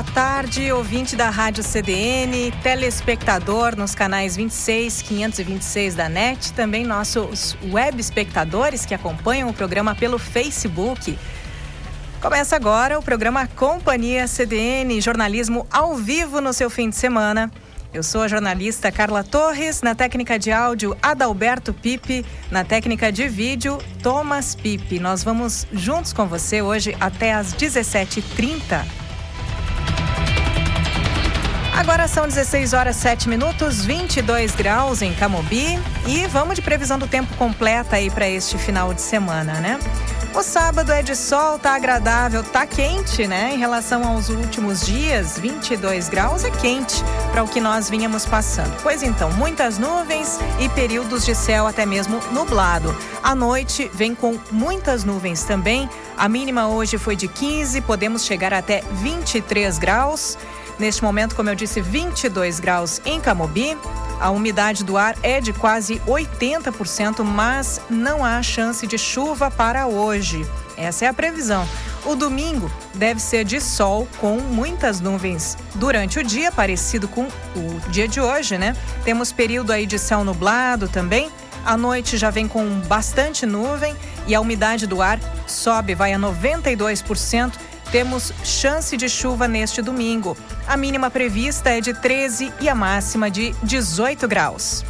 Boa tarde, ouvinte da Rádio CDN, telespectador nos canais 26, 526 da NET, também nossos web espectadores que acompanham o programa pelo Facebook. Começa agora o programa Companhia CDN, jornalismo ao vivo no seu fim de semana. Eu sou a jornalista Carla Torres, na técnica de áudio Adalberto Pipe, na técnica de vídeo Thomas Pipe. Nós vamos juntos com você hoje até às 17h30. Agora são 16 horas 7 minutos, 22 graus em Camobi e vamos de previsão do tempo completa aí para este final de semana, né? O sábado é de sol, tá agradável, tá quente, né? Em relação aos últimos dias, 22 graus é quente para o que nós vinhamos passando. Pois então, muitas nuvens e períodos de céu até mesmo nublado. A noite vem com muitas nuvens também. A mínima hoje foi de 15, podemos chegar até 23 graus. Neste momento, como eu disse, 22 graus em Camobi. A umidade do ar é de quase 80%, mas não há chance de chuva para hoje. Essa é a previsão. O domingo deve ser de sol com muitas nuvens durante o dia, parecido com o dia de hoje, né? Temos período aí de céu nublado também. A noite já vem com bastante nuvem e a umidade do ar sobe, vai a 92% temos chance de chuva neste domingo. A mínima prevista é de 13 e a máxima de 18 graus.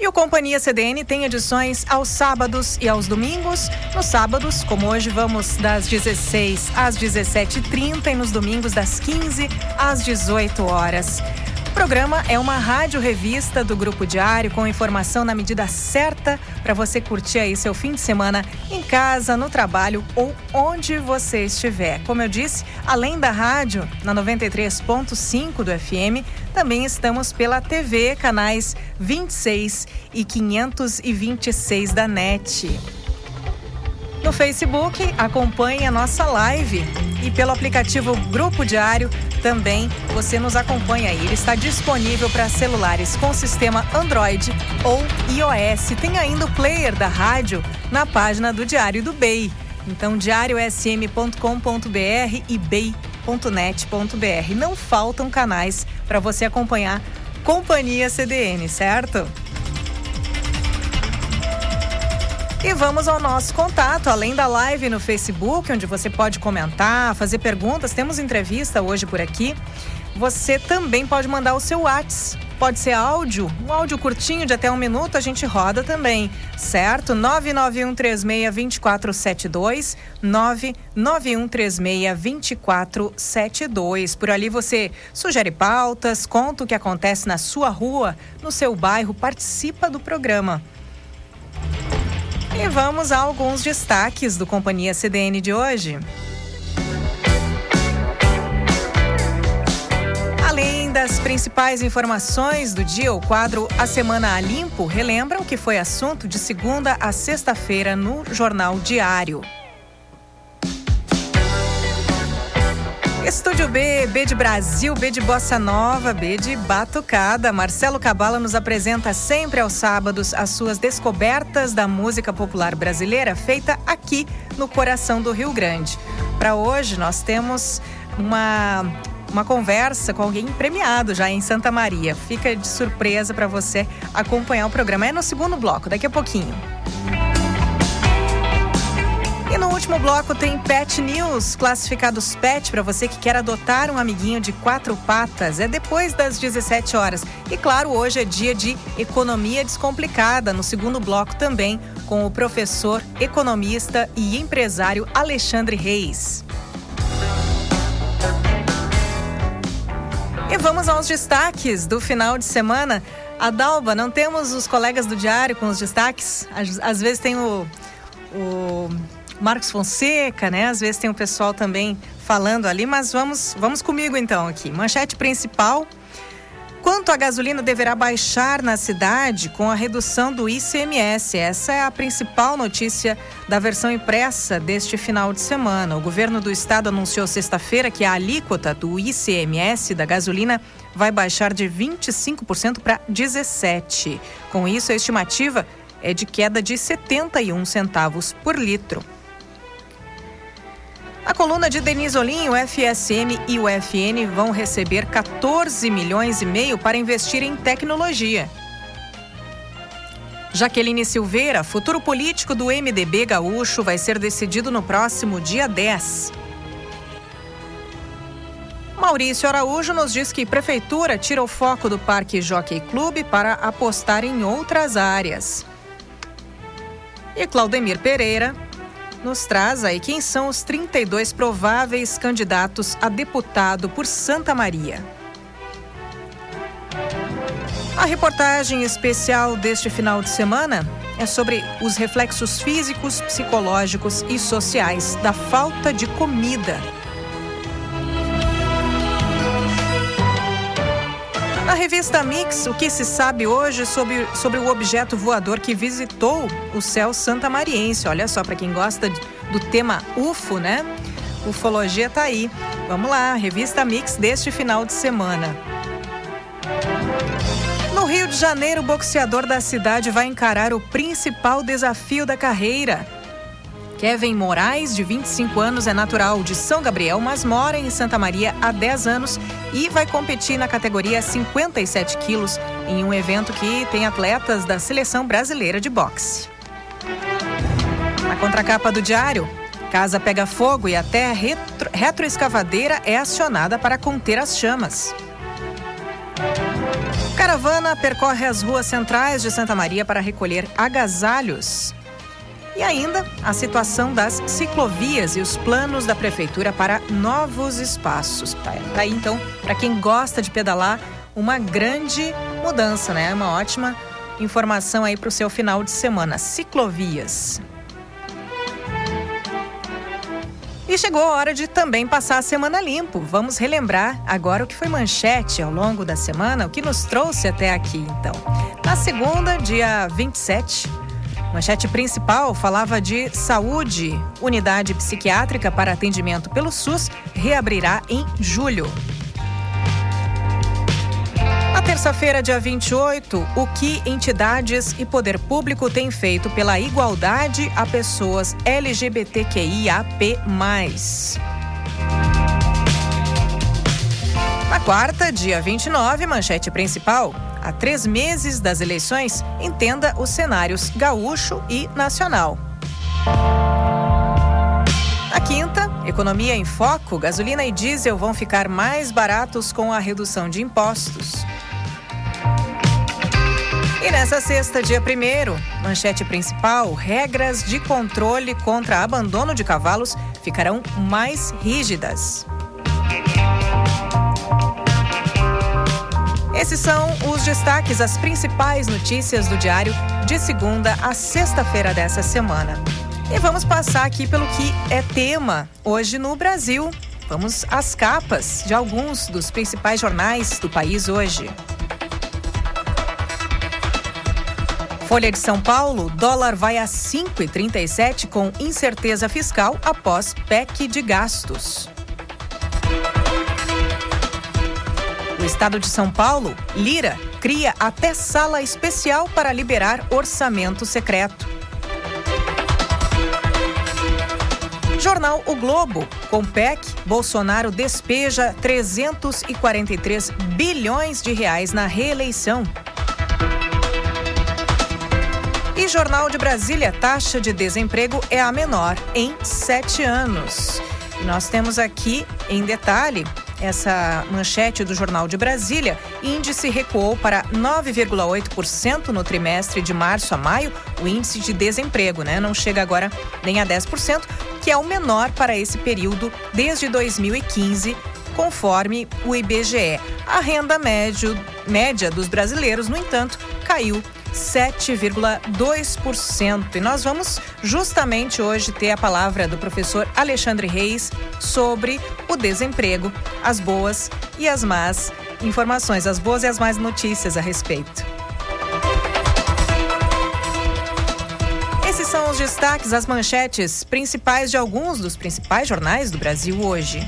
E o Companhia CDN tem edições aos sábados e aos domingos. Nos sábados, como hoje, vamos das 16 às 17h30 e nos domingos das 15 às 18 horas. O programa é uma rádio revista do Grupo Diário com informação na medida certa para você curtir aí seu fim de semana em casa, no trabalho ou onde você estiver. Como eu disse, além da rádio na 93.5 do FM, também estamos pela TV, canais 26 e 526 da NET. No Facebook, acompanhe a nossa live e pelo aplicativo Grupo Diário também você nos acompanha aí. Ele está disponível para celulares com sistema Android ou iOS. Tem ainda o player da rádio na página do Diário do BEI. Então, diariosm.com.br e bei.net.br. Não faltam canais para você acompanhar Companhia CDN, certo? E vamos ao nosso contato, além da live no Facebook, onde você pode comentar, fazer perguntas, temos entrevista hoje por aqui. Você também pode mandar o seu WhatsApp. Pode ser áudio, um áudio curtinho de até um minuto, a gente roda também, certo? 991362472, 991362472. Por ali você sugere pautas, conta o que acontece na sua rua, no seu bairro, participa do programa. E vamos a alguns destaques do Companhia CDN de hoje. Além das principais informações do dia, o quadro A Semana a Limpo relembra o que foi assunto de segunda a sexta-feira no Jornal Diário. Estúdio B, B de Brasil, B de Bossa Nova, B de Batucada. Marcelo Cabala nos apresenta sempre aos sábados as suas descobertas da música popular brasileira feita aqui no coração do Rio Grande. Para hoje nós temos uma uma conversa com alguém premiado já em Santa Maria. Fica de surpresa para você acompanhar o programa. É no segundo bloco, daqui a pouquinho. E no último bloco tem Pet News, classificados Pet para você que quer adotar um amiguinho de quatro patas. É depois das 17 horas. E claro, hoje é dia de economia descomplicada, no segundo bloco também, com o professor, economista e empresário Alexandre Reis. E vamos aos destaques do final de semana. Adalba, não temos os colegas do Diário com os destaques? Às, vezes tem o, o Marcos Fonseca, né? Às vezes tem o pessoal também falando ali, mas vamos, vamos comigo então aqui. Manchete principal. Quanto a gasolina deverá baixar na cidade com a redução do ICMS? Essa é a principal notícia da versão impressa deste final de semana. O governo do estado anunciou sexta-feira que a alíquota do ICMS da gasolina vai baixar de 25% para 17%. Com isso, a estimativa é de queda de 71 centavos por litro. A coluna de Denise Olim, o FSM e o FN vão receber 14 milhões e meio para investir em tecnologia. Jaqueline Silveira, futuro político do MDB gaúcho, vai ser decidido no próximo dia 10. Maurício Araújo nos diz que prefeitura tira o foco do Parque Jockey Clube para apostar em outras áreas. E Claudemir Pereira, nos traz aí quem são os 32 prováveis candidatos a deputado por Santa Maria. A reportagem especial deste final de semana é sobre os reflexos físicos, psicológicos e sociais da falta de comida Na revista Mix, o que se sabe hoje sobre, sobre o objeto voador que visitou o céu santamariense? Olha só, para quem gosta do tema UFO, né? Ufologia tá aí. Vamos lá, revista Mix deste final de semana. No Rio de Janeiro, o boxeador da cidade vai encarar o principal desafio da carreira Kevin Moraes, de 25 anos, é natural de São Gabriel, mas mora em Santa Maria há 10 anos e vai competir na categoria 57 quilos em um evento que tem atletas da seleção brasileira de boxe. Na contracapa do diário, casa pega fogo e até retro, retroescavadeira é acionada para conter as chamas. Caravana percorre as ruas centrais de Santa Maria para recolher agasalhos. E ainda a situação das ciclovias e os planos da prefeitura para novos espaços. Tá, tá aí então, para quem gosta de pedalar, uma grande mudança, né? Uma ótima informação aí para o seu final de semana. Ciclovias. E chegou a hora de também passar a semana limpo. Vamos relembrar agora o que foi manchete ao longo da semana, o que nos trouxe até aqui, então. Na segunda, dia 27, Manchete principal falava de saúde. Unidade psiquiátrica para atendimento pelo SUS reabrirá em julho. Na terça-feira, dia 28, o que entidades e poder público têm feito pela igualdade a pessoas LGBTQIAP+. Na quarta, dia 29, manchete principal a três meses das eleições, entenda os cenários gaúcho e nacional. Na quinta, economia em foco, gasolina e diesel vão ficar mais baratos com a redução de impostos. E nessa sexta, dia 1 manchete principal: regras de controle contra abandono de cavalos ficarão mais rígidas. Esses são os destaques, as principais notícias do diário de segunda a sexta-feira dessa semana. E vamos passar aqui pelo que é tema hoje no Brasil. Vamos às capas de alguns dos principais jornais do país hoje. Folha de São Paulo, dólar vai a 5,37 com incerteza fiscal após PEC de gastos. Estado de São Paulo, Lira, cria até sala especial para liberar orçamento secreto. Jornal O Globo. Com PEC, Bolsonaro despeja 343 bilhões de reais na reeleição. E Jornal de Brasília, taxa de desemprego é a menor em sete anos. Nós temos aqui, em detalhe, essa manchete do Jornal de Brasília, índice recuou para 9,8% no trimestre de março a maio, o índice de desemprego, né? Não chega agora nem a 10%, que é o menor para esse período desde 2015, conforme o IBGE. A renda médio, média dos brasileiros, no entanto, caiu 7,2%. E nós vamos justamente hoje ter a palavra do professor Alexandre Reis sobre o desemprego, as boas e as más informações, as boas e as más notícias a respeito. Esses são os destaques, as manchetes principais de alguns dos principais jornais do Brasil hoje.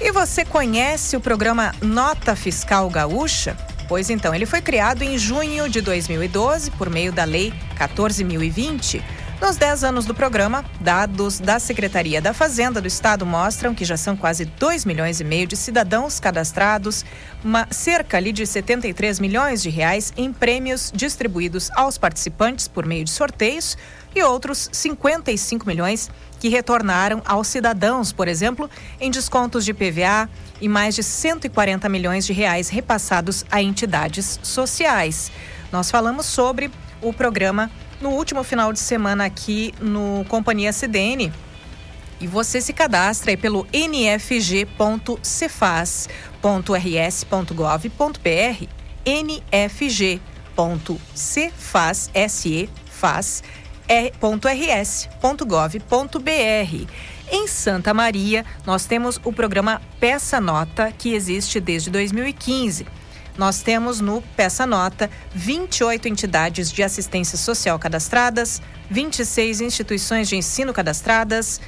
E você conhece o programa Nota Fiscal Gaúcha? Pois então, ele foi criado em junho de 2012 por meio da Lei 14.020. Nos 10 anos do programa, dados da Secretaria da Fazenda do Estado mostram que já são quase 2 milhões e meio de cidadãos cadastrados, uma, cerca ali de 73 milhões de reais em prêmios distribuídos aos participantes por meio de sorteios e outros 55 milhões que retornaram aos cidadãos, por exemplo, em descontos de PVA e mais de 140 milhões de reais repassados a entidades sociais. Nós falamos sobre o programa no último final de semana aqui no Companhia CDN. E você se cadastra pelo nfg.cefaz.rs.gov.br nfg.cefaz.rs rs.gov.br. Em Santa Maria, nós temos o programa Peça Nota, que existe desde 2015. Nós temos no Peça Nota 28 entidades de assistência social cadastradas, 26 instituições de ensino cadastradas,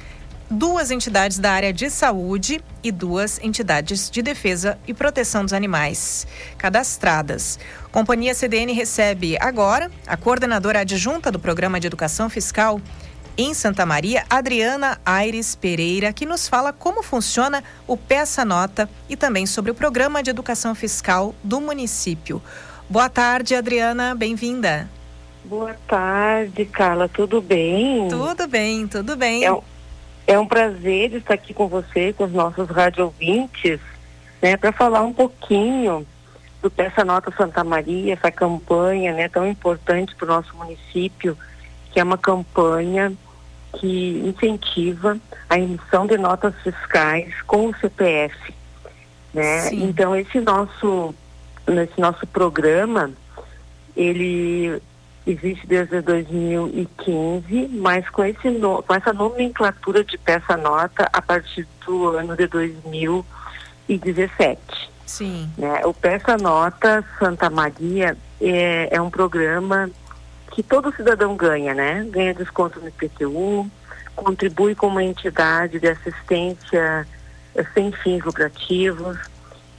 duas entidades da área de saúde e duas entidades de defesa e proteção dos animais cadastradas. Companhia CDN recebe agora a coordenadora adjunta do Programa de Educação Fiscal em Santa Maria, Adriana Aires Pereira, que nos fala como funciona o Peça Nota e também sobre o Programa de Educação Fiscal do município. Boa tarde, Adriana, bem-vinda. Boa tarde, Carla, tudo bem? Tudo bem, tudo bem. É, é um prazer estar aqui com você, com os nossos rádio ouvintes, né, para falar um pouquinho do Peça Nota Santa Maria, essa campanha, né, tão importante para o nosso município, que é uma campanha que incentiva a emissão de notas fiscais com o CPF, né? Então esse nosso nesse nosso programa ele existe desde 2015, mas com, esse no, com essa nomenclatura de peça nota a partir do ano de 2017. Sim. Né? O Peça Nota Santa Maria é, é um programa que todo cidadão ganha, né? Ganha desconto no IPTU, contribui com uma entidade de assistência eh, sem fins lucrativos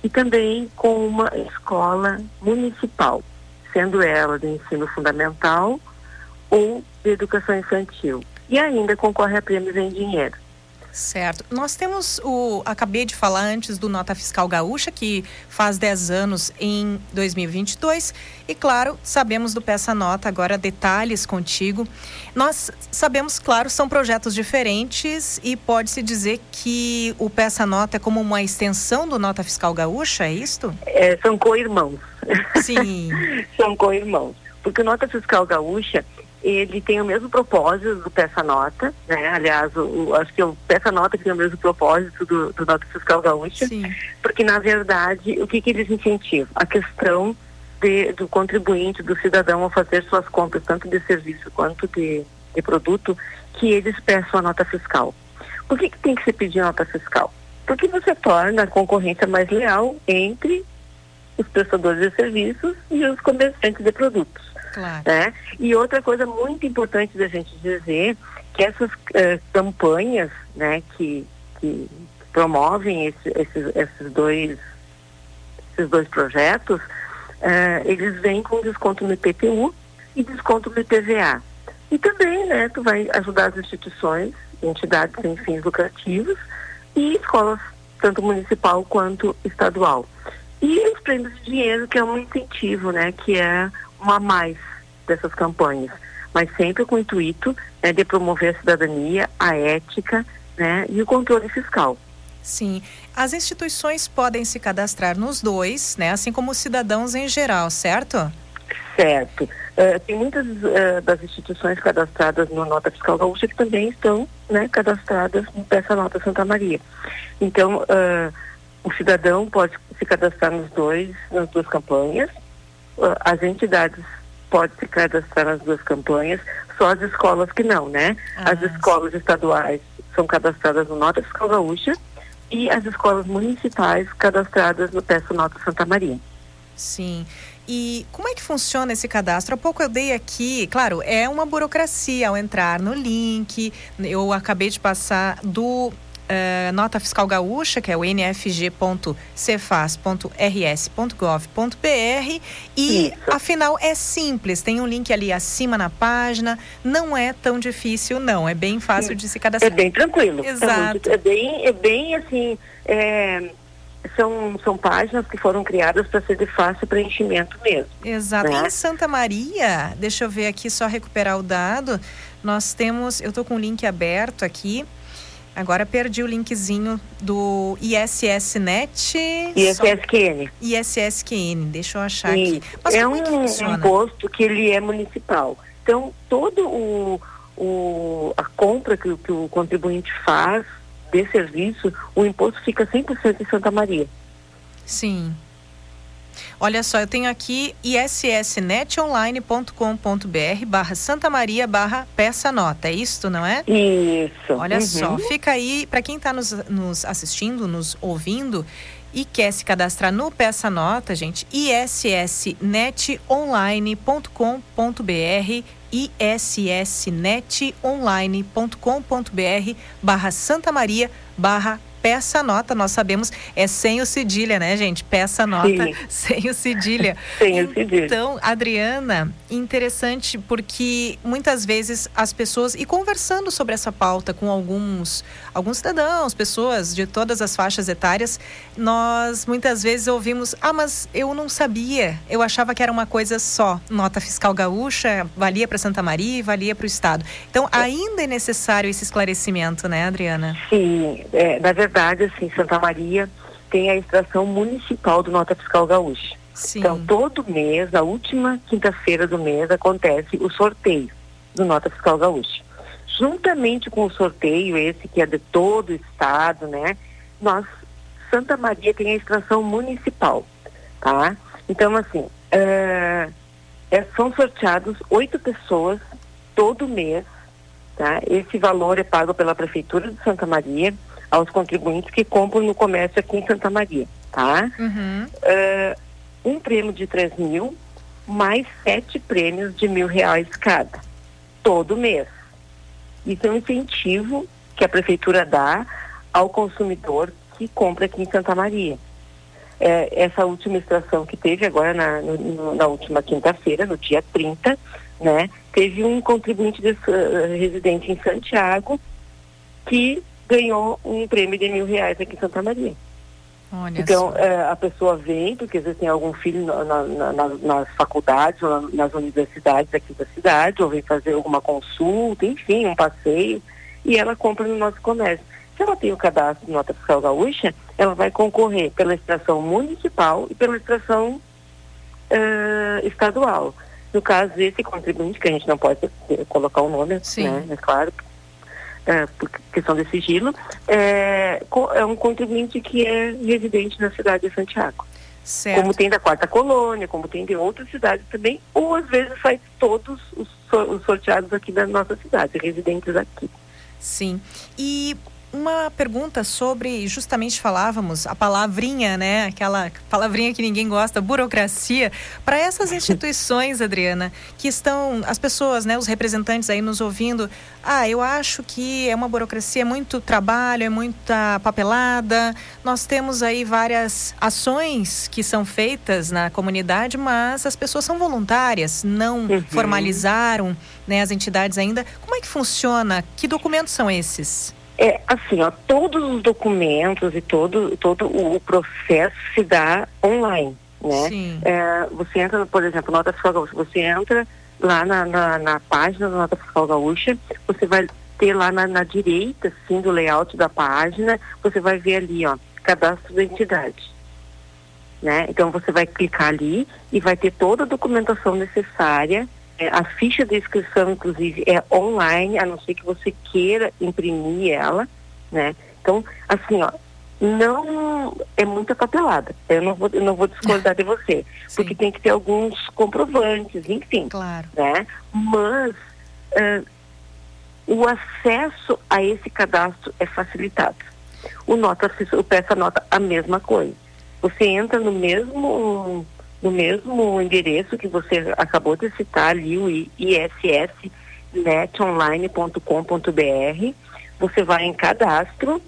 e também com uma escola municipal sendo ela de ensino fundamental ou de educação infantil. E ainda concorre a prêmios em dinheiro. Certo. Nós temos o. Acabei de falar antes do Nota Fiscal Gaúcha, que faz 10 anos em 2022. E, claro, sabemos do Peça Nota, agora detalhes contigo. Nós sabemos, claro, são projetos diferentes e pode-se dizer que o Peça Nota é como uma extensão do Nota Fiscal Gaúcha, é isto? É, são co-irmãos. Sim. são co-irmãos. Porque o Nota Fiscal Gaúcha ele tem o mesmo propósito do Peça Nota, né? Aliás, o, o, acho que o Peça Nota tem o mesmo propósito do, do Nota Fiscal Gaúcha, Sim. porque na verdade o que, que eles incentivam? A questão de, do contribuinte, do cidadão a fazer suas compras, tanto de serviço quanto de, de produto, que eles peçam a nota fiscal. Por que, que tem que se pedir nota fiscal? Porque você torna a concorrência mais leal entre os prestadores de serviços e os comerciantes de produtos. Claro. Né? E outra coisa muito importante da gente dizer que essas uh, campanhas né, que, que promovem esse, esses, esses, dois, esses dois projetos, uh, eles vêm com desconto no IPTU e desconto no IPVA. E também, né, tu vai ajudar as instituições, entidades sem fins lucrativos e escolas, tanto municipal quanto estadual. E os prêmios de dinheiro, que é um incentivo, né, que é uma mais dessas campanhas, mas sempre com o intuito né, de promover a cidadania, a ética né, e o controle fiscal. Sim, as instituições podem se cadastrar nos dois, né, assim como os cidadãos em geral, certo? Certo. Uh, tem muitas uh, das instituições cadastradas no Nota Fiscal Gaúcha que também estão né, cadastradas no Peça Nota Santa Maria. Então, uh, o cidadão pode se cadastrar nos dois, nas duas campanhas, as entidades podem se cadastrar nas duas campanhas, só as escolas que não, né? Ah, as escolas estaduais são cadastradas no Nota Fiscal Gaúcha e as escolas municipais cadastradas no Peço Nota Santa Maria. Sim. E como é que funciona esse cadastro? Há pouco eu dei aqui, claro, é uma burocracia ao entrar no link. Eu acabei de passar do Uh, nota fiscal gaúcha, que é o nfg.cefaz.rs.gov.br e Isso. afinal é simples, tem um link ali acima na página, não é tão difícil não, é bem fácil de se É cadastrar. bem tranquilo. É, Exato. é bem, é bem assim. é, são, são páginas que foram criadas para ser de fácil preenchimento mesmo. Exato. né? Em Santa Maria, deixa eu ver aqui, só recuperar o dado. Nós temos, eu tô com o link aberto aqui. Agora perdi o linkzinho do ISSnet. E só- esse SQN. ISSQN, deixa eu achar aqui. Mas é um, é funciona? imposto que ele é municipal. Então, todo o, o a compra que, o- que o contribuinte faz de serviço, o imposto fica 100% em Santa Maria. Sim. Olha só, eu tenho aqui issnetonline.com.br barra Santa Maria barra peça nota. É isto, não é? Isso. Olha Uhum. só, fica aí, para quem está nos, nos assistindo, nos ouvindo e quer se cadastrar no Peça Nota, gente, issnetonline.com.br issnetonline.com.br barra Santa Maria barra peça nota, nós sabemos, é sem o cedilha, né, gente? Peça nota Sim. sem o cedilha. Sem o cedilha. Então, Adriana, interessante porque muitas vezes as pessoas, e conversando sobre essa pauta com alguns, alguns cidadãos, pessoas de todas as faixas etárias, nós muitas vezes ouvimos: ah, mas eu não sabia, eu achava que era uma coisa só. Nota fiscal gaúcha valia para Santa Maria e valia para o Estado. Então, ainda é necessário esse esclarecimento, né, Adriana? Sim, é, na verdade, assim, Santa Maria tem a extração municipal do Nota Fiscal Gaúcha. Sim. Então, todo mês, na última quinta-feira do mês, acontece o sorteio do Nota Fiscal Gaúcha. Juntamente com o sorteio, esse que é de todo o estado, né? Nós, Santa Maria tem a extração municipal, tá? Então, assim, é, é, são sorteados oito pessoas todo mês, tá? Esse valor é pago pela Prefeitura de Santa Maria aos contribuintes que compram no comércio aqui em Santa Maria, tá? Uhum. Eh, um prêmio de 3 mil, mais sete prêmios de mil reais cada, todo mês. Isso é um incentivo que a prefeitura dá ao consumidor que compra aqui em Santa Maria. Eh, essa última extração que teve agora na, no- na última quinta-feira, no dia 30, né, teve um contribuinte de, eh, residente em Santiago que ganhou um prêmio de mil reais aqui em Santa Maria. Olha Então, eh, a pessoa vem, porque às vezes tem algum filho na- na- na- nas- faculdades ou na- nas universidades aqui da cidade, ou vem fazer alguma consulta, enfim, um passeio, e ela compra no nosso comércio. Se ela tem o cadastro de nota fiscal gaúcha, ela vai concorrer pela extração municipal e pela extração eh, estadual. No caso desse contribuinte, que a gente não pode colocar o nome, Sim. né, é claro, é, por questão de sigilo, é, é um contribuinte que é residente na cidade de Santiago. Certo. Como tem da Quarta Colônia, como tem de outras cidades também, ou às vezes faz todos os sorteados aqui da nossa cidade, residentes aqui. Sim. E uma pergunta sobre, justamente falávamos, a palavrinha, né? Aquela palavrinha que ninguém gosta, burocracia. Para essas instituições, Adriana, que estão, as pessoas, né, os representantes aí nos ouvindo, ah, eu acho que é uma burocracia, é muito trabalho, é muita papelada. Nós temos aí várias ações que são feitas na comunidade, mas as pessoas são voluntárias, não Uhum. formalizaram né, as entidades ainda. Como é que funciona? Que documentos são esses? É assim, ó, todos os documentos e todo, todo o processo se dá online, né? É, você entra, por exemplo, Nota Fiscal Gaúcha, você entra lá na, na, na página da Nota Fiscal Gaúcha, você vai ter lá na, na direita, assim, do layout da página, você vai ver ali, ó, cadastro da entidade. Né? Então você vai clicar ali e vai ter toda a documentação necessária. É, a ficha de inscrição, inclusive, é online, a não ser que você queira imprimir ela, né? Então, assim, ó, não é muita papelada. Eu não vou, eu não vou discordar de você, porque tem que ter alguns comprovantes, enfim. Claro. Né? Mas uh, o acesso a esse cadastro é facilitado. O nota, o peça nota a mesma coisa. Você entra no mesmo no mesmo endereço que você acabou de citar ali, o issnetonline.com.br. Você vai em cadastro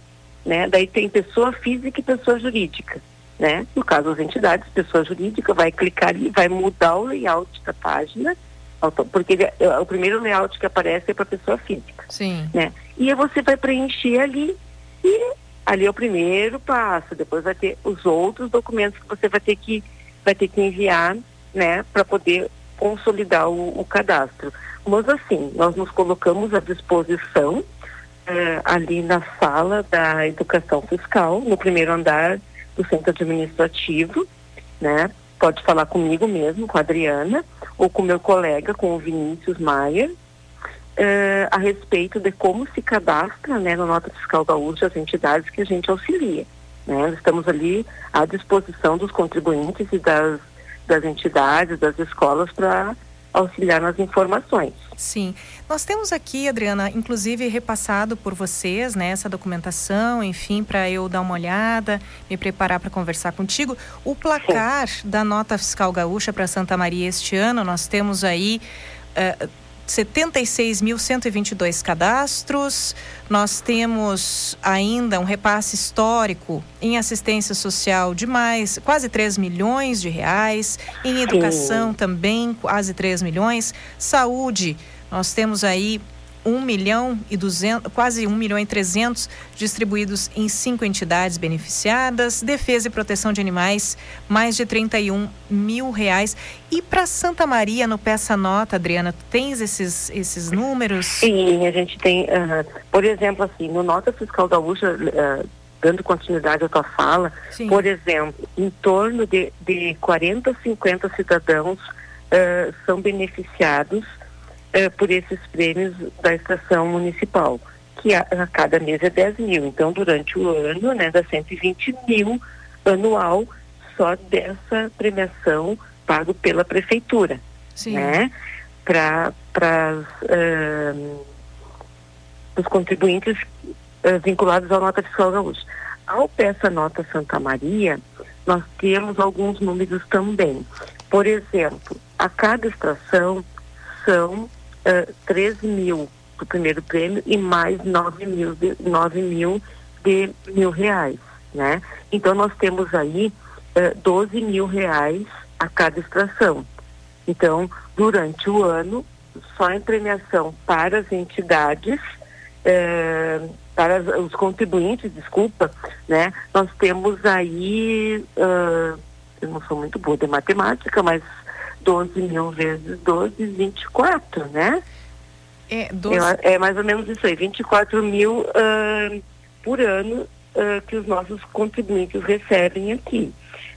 né? Daí tem pessoa física e pessoa jurídica, né? No caso das entidades, pessoa jurídica vai clicar ali, vai mudar o layout da página, porque ele, é, o primeiro layout que aparece é para pessoa física, Sim. né? E aí você vai preencher ali e ali é o primeiro passo. Depois vai ter os outros documentos que você vai ter que vai ter que enviar, né? Para poder consolidar o, o cadastro. Mas assim, nós nos colocamos à disposição é, ali na sala da educação fiscal, no primeiro andar do centro administrativo, né? Pode falar comigo mesmo, com a Adriana, ou com meu colega, com o Vinícius Maia, é, a respeito de como se cadastra, né, na nota fiscal gaúcha as entidades que a gente auxilia. Né? Estamos ali à disposição dos contribuintes e das, das entidades, das escolas para auxiliar nas informações. Sim. Nós temos aqui, Adriana, inclusive repassado por vocês, né, essa documentação, enfim, para eu dar uma olhada, me preparar para conversar contigo. O placar Sim. da nota fiscal gaúcha para Santa Maria este ano, nós temos aí. Uh, 76.122 cadastros. Nós temos ainda um repasse histórico em assistência social de mais quase 3 milhões de reais, em educação também quase 3 milhões, saúde, nós temos aí 1 milhão e 200, quase 1 milhão e 300 distribuídos em cinco entidades beneficiadas. Defesa e proteção de animais, mais de 31 mil reais. E para Santa Maria, no Peça Nota, Adriana, tens esses, esses números? Sim, a gente tem, uh, por exemplo, assim, no Nota Fiscal da uh, dando continuidade à tua fala, Sim. por exemplo, em torno de, de 40, 50 cidadãos uh, são beneficiados eh, por esses prêmios da estação municipal, que a, a, cada mês é 10 mil. Então, durante o ano, né, dá 120 mil anual só dessa premiação pago pela prefeitura. Sim. Né? Para uh, os contribuintes uh, vinculados à nota fiscal gaúcha. Ao peça nota Santa Maria, nós temos alguns números também. Por exemplo, a cada estação são uh, eh, 13 mil do primeiro prêmio e mais 9 mil de, 9 mil de mil reais, né? Então nós temos aí uh, eh, 12 mil reais a cada extração. Então, durante o ano, só em premiação para as entidades, uh, para os contribuintes, desculpa, né? Nós temos aí, uh, eu não sou muito boa de matemática, mas 12 mil vezes 12, 24, né? É, 12... é, é mais ou menos isso aí, 24 mil uh, por ano uh, que os nossos contribuintes recebem aqui.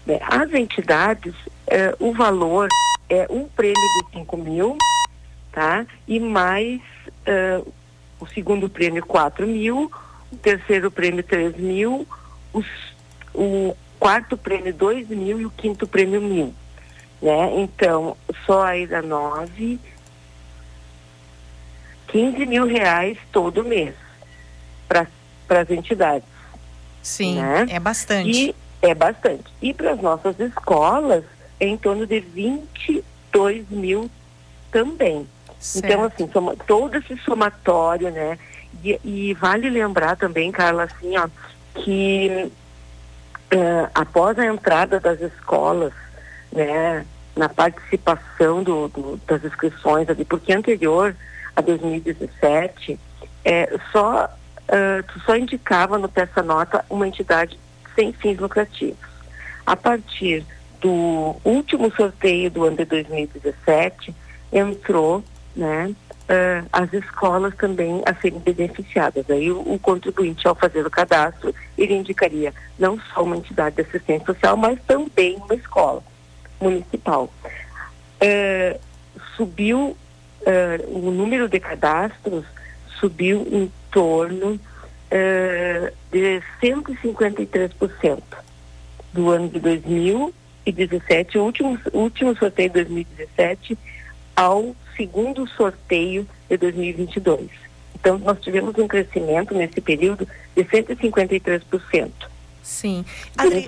Né? As entidades, uh, o valor é um prêmio de 5 mil, tá? E mais o segundo prêmio 4 mil, o terceiro prêmio 3 mil, os, o quarto prêmio 2 mil e o quinto prêmio mil né? Então, só aí da nove, 15 mil reais todo mês para as entidades. Sim, né? é bastante. E é bastante. E para as nossas escolas, é em torno de 22 mil também. Certo. Então, assim, soma, todo esse somatório, né? E, e, vale lembrar também, Carla, assim, ó, que uh, após a entrada das escolas, né, na participação do, do, das inscrições ali, porque anterior a 2017, é, só, uh, só indicava no Peça Nota uma entidade sem fins lucrativos. A partir do último sorteio do ano de 2017, entrou né, uh, as escolas também a serem beneficiadas. Aí o, o, contribuinte, ao fazer o cadastro, ele indicaria não só uma entidade de assistência social, mas também uma escola municipal. É, subiu, é, o número de cadastros subiu em torno uh, de 153% do ano de 2017, o último, último sorteio de 2017, ao segundo sorteio de 2022. Então, nós tivemos um crescimento nesse período de 153%. Sim. Adri...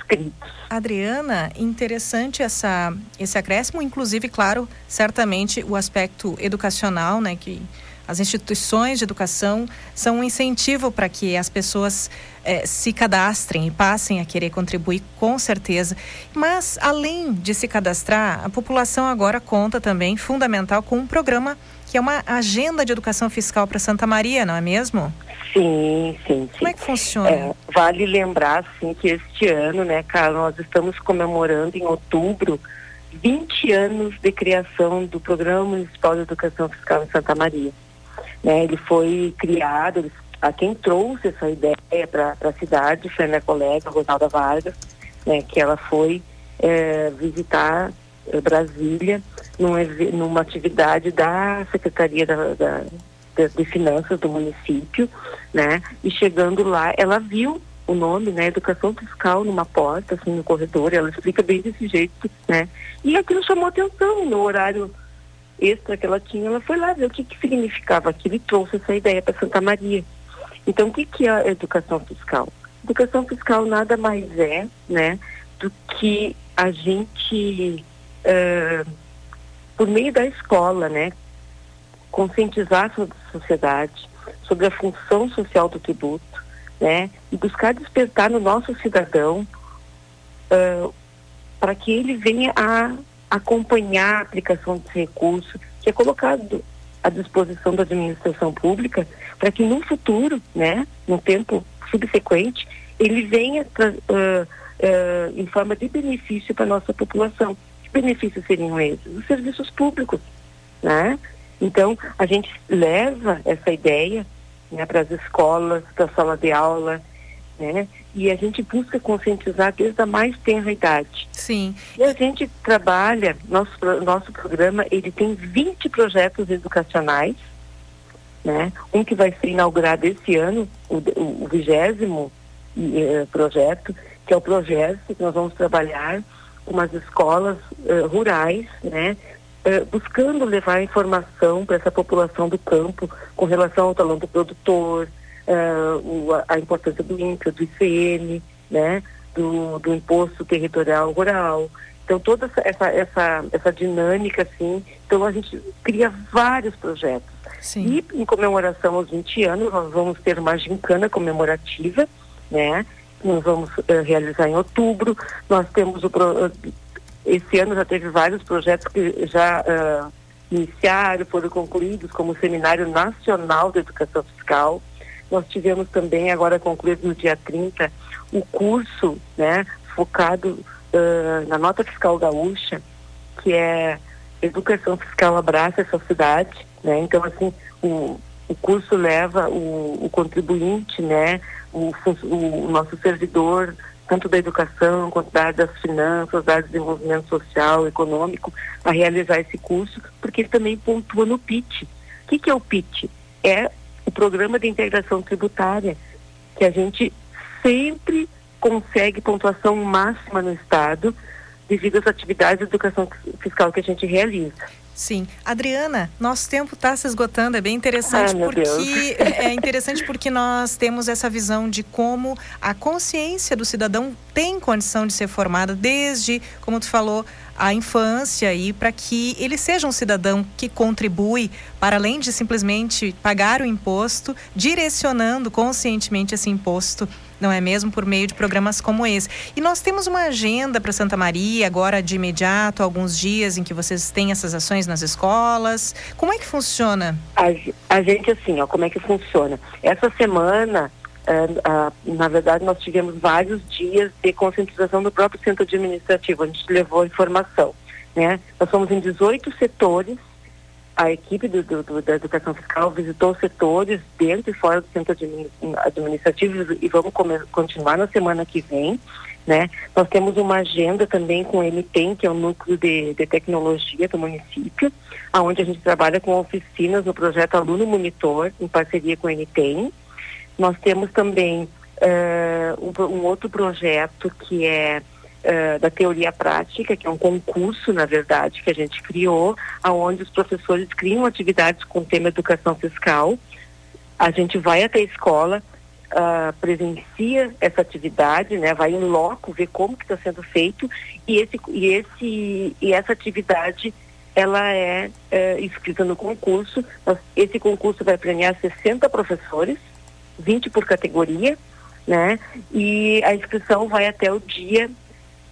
Adriana, interessante essa, esse acréscimo, inclusive, claro, certamente o aspecto educacional, né, que as instituições de educação são um incentivo para que as pessoas eh, se cadastrem e passem a querer contribuir, com certeza. Mas, além de se cadastrar, a população agora conta também, fundamental, com um programa que é uma agenda de educação fiscal para Santa Maria, não é mesmo? Sim, sim, sim. Como é que funciona? É, vale lembrar, sim, que este ano, né, Carlos, nós estamos comemorando em outubro 20 anos de criação do Programa Municipal de Educação Fiscal em Santa Maria. Né, ele foi criado, a quem trouxe essa ideia para a cidade foi a minha colega Rosalda Vargas, né, que ela foi é, visitar é, Brasília num, numa atividade da Secretaria da, da de, de Finanças do município, né? E chegando lá, ela viu o nome, né, educação fiscal numa porta, assim, no corredor, ela explica bem desse jeito, né, e aquilo chamou atenção no horário extra que ela tinha, ela foi lá ver o que, que significava aquilo e trouxe essa ideia para Santa Maria. Então, o que, que é a educação fiscal? Educação fiscal nada mais é, né, do que a gente, uh, por meio da escola, né, conscientizar a sociedade, sobre a função social do tributo, né? E buscar despertar no nosso cidadão uh, para que ele venha a acompanhar a aplicação desse recurso que é colocado à disposição da administração pública para que no futuro, né, no tempo subsequente, ele venha uh, uh, em forma de benefício para a nossa população. Que benefícios seriam esses? Os serviços públicos, né? Então, a gente leva essa ideia né, para as escolas, para a sala de aula, né? E a gente busca conscientizar desde a mais tenra idade. Sim. E a gente trabalha, nosso, nosso programa, ele tem 20 projetos educacionais, né? Um que vai ser inaugurado esse ano, o vigésimo eh, projeto, que é o projeto que nós vamos trabalhar com as escolas eh, rurais, né? Eh, buscando levar informação para essa população do campo com relação ao talão do produtor, uh, o, a, importância do INCA, do ICM, né, do, do imposto territorial rural. Então toda essa, essa, essa, dinâmica, assim, então a gente cria vários projetos. Sim. E em comemoração aos 20 anos, nós vamos ter uma gincana comemorativa, né? Nós vamos uh, realizar em outubro. Nós temos o, pro, esse ano já teve vários projetos que já uh, iniciaram, foram concluídos, como o Seminário Nacional de Educação Fiscal. Nós tivemos também, agora concluído no dia 30, o curso né, focado uh, na nota fiscal gaúcha, que é Educação Fiscal Abraça essa cidade. Né? Então, assim, o, o curso leva o, o contribuinte, né, o, o nosso servidor tanto da educação quanto da área das finanças, da área do desenvolvimento social, econômico, a realizar esse curso, porque ele também pontua no PIT. O que, que é o PIT? É o Programa de Integração Tributária, que a gente sempre consegue pontuação máxima no Estado devido às atividades de educação fiscal que a gente realiza. Sim. Adriana, nosso tempo está se esgotando, é bem interessante Ai, porque é interessante porque nós temos essa visão de como a consciência do cidadão tem condição de ser formada desde, como tu falou, a infância e para que ele seja um cidadão que contribui para além de simplesmente pagar o imposto, direcionando conscientemente esse imposto não é mesmo? Por meio de programas como esse. E nós temos uma agenda para Santa Maria, agora de imediato, alguns dias em que vocês têm essas ações nas escolas. Como é que funciona? A, a gente, assim, ó, como é que funciona? Essa semana, uh, uh, na verdade, nós tivemos vários dias de conscientização do próprio centro administrativo. A gente levou informação. Né? Nós somos em 18 setores a equipe do, do, da educação fiscal visitou setores dentro e fora do centro administrativo e vamos continuar na semana que vem. Né? Nós temos uma agenda também com o MTEM, que é o núcleo de, de tecnologia do município, onde a gente trabalha com oficinas no projeto Aluno Monitor, em parceria com o MTEM. Nós temos também uh, um, um, outro projeto que é uh, da teoria prática, que é um concurso, na verdade, que a gente criou, aonde os professores criam atividades com o tema educação fiscal. A gente vai até a escola, uh, presencia essa atividade, né, vai em loco ver como que está sendo feito e esse e esse e essa atividade ela é, é inscrita no concurso. Esse concurso vai premiar 60 professores, 20 por categoria, né? E a inscrição vai até o dia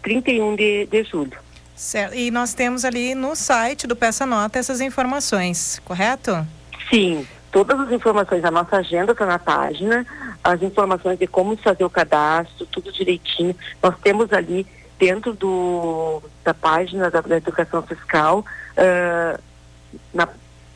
31 de, de julho. Certo. E nós temos ali no site do Peça Nota essas informações, correto? Sim. Todas as informações, a nossa agenda está na página, as informações de como fazer o cadastro, tudo direitinho. Nós temos ali dentro do, da página da, da educação fiscal, uh, na,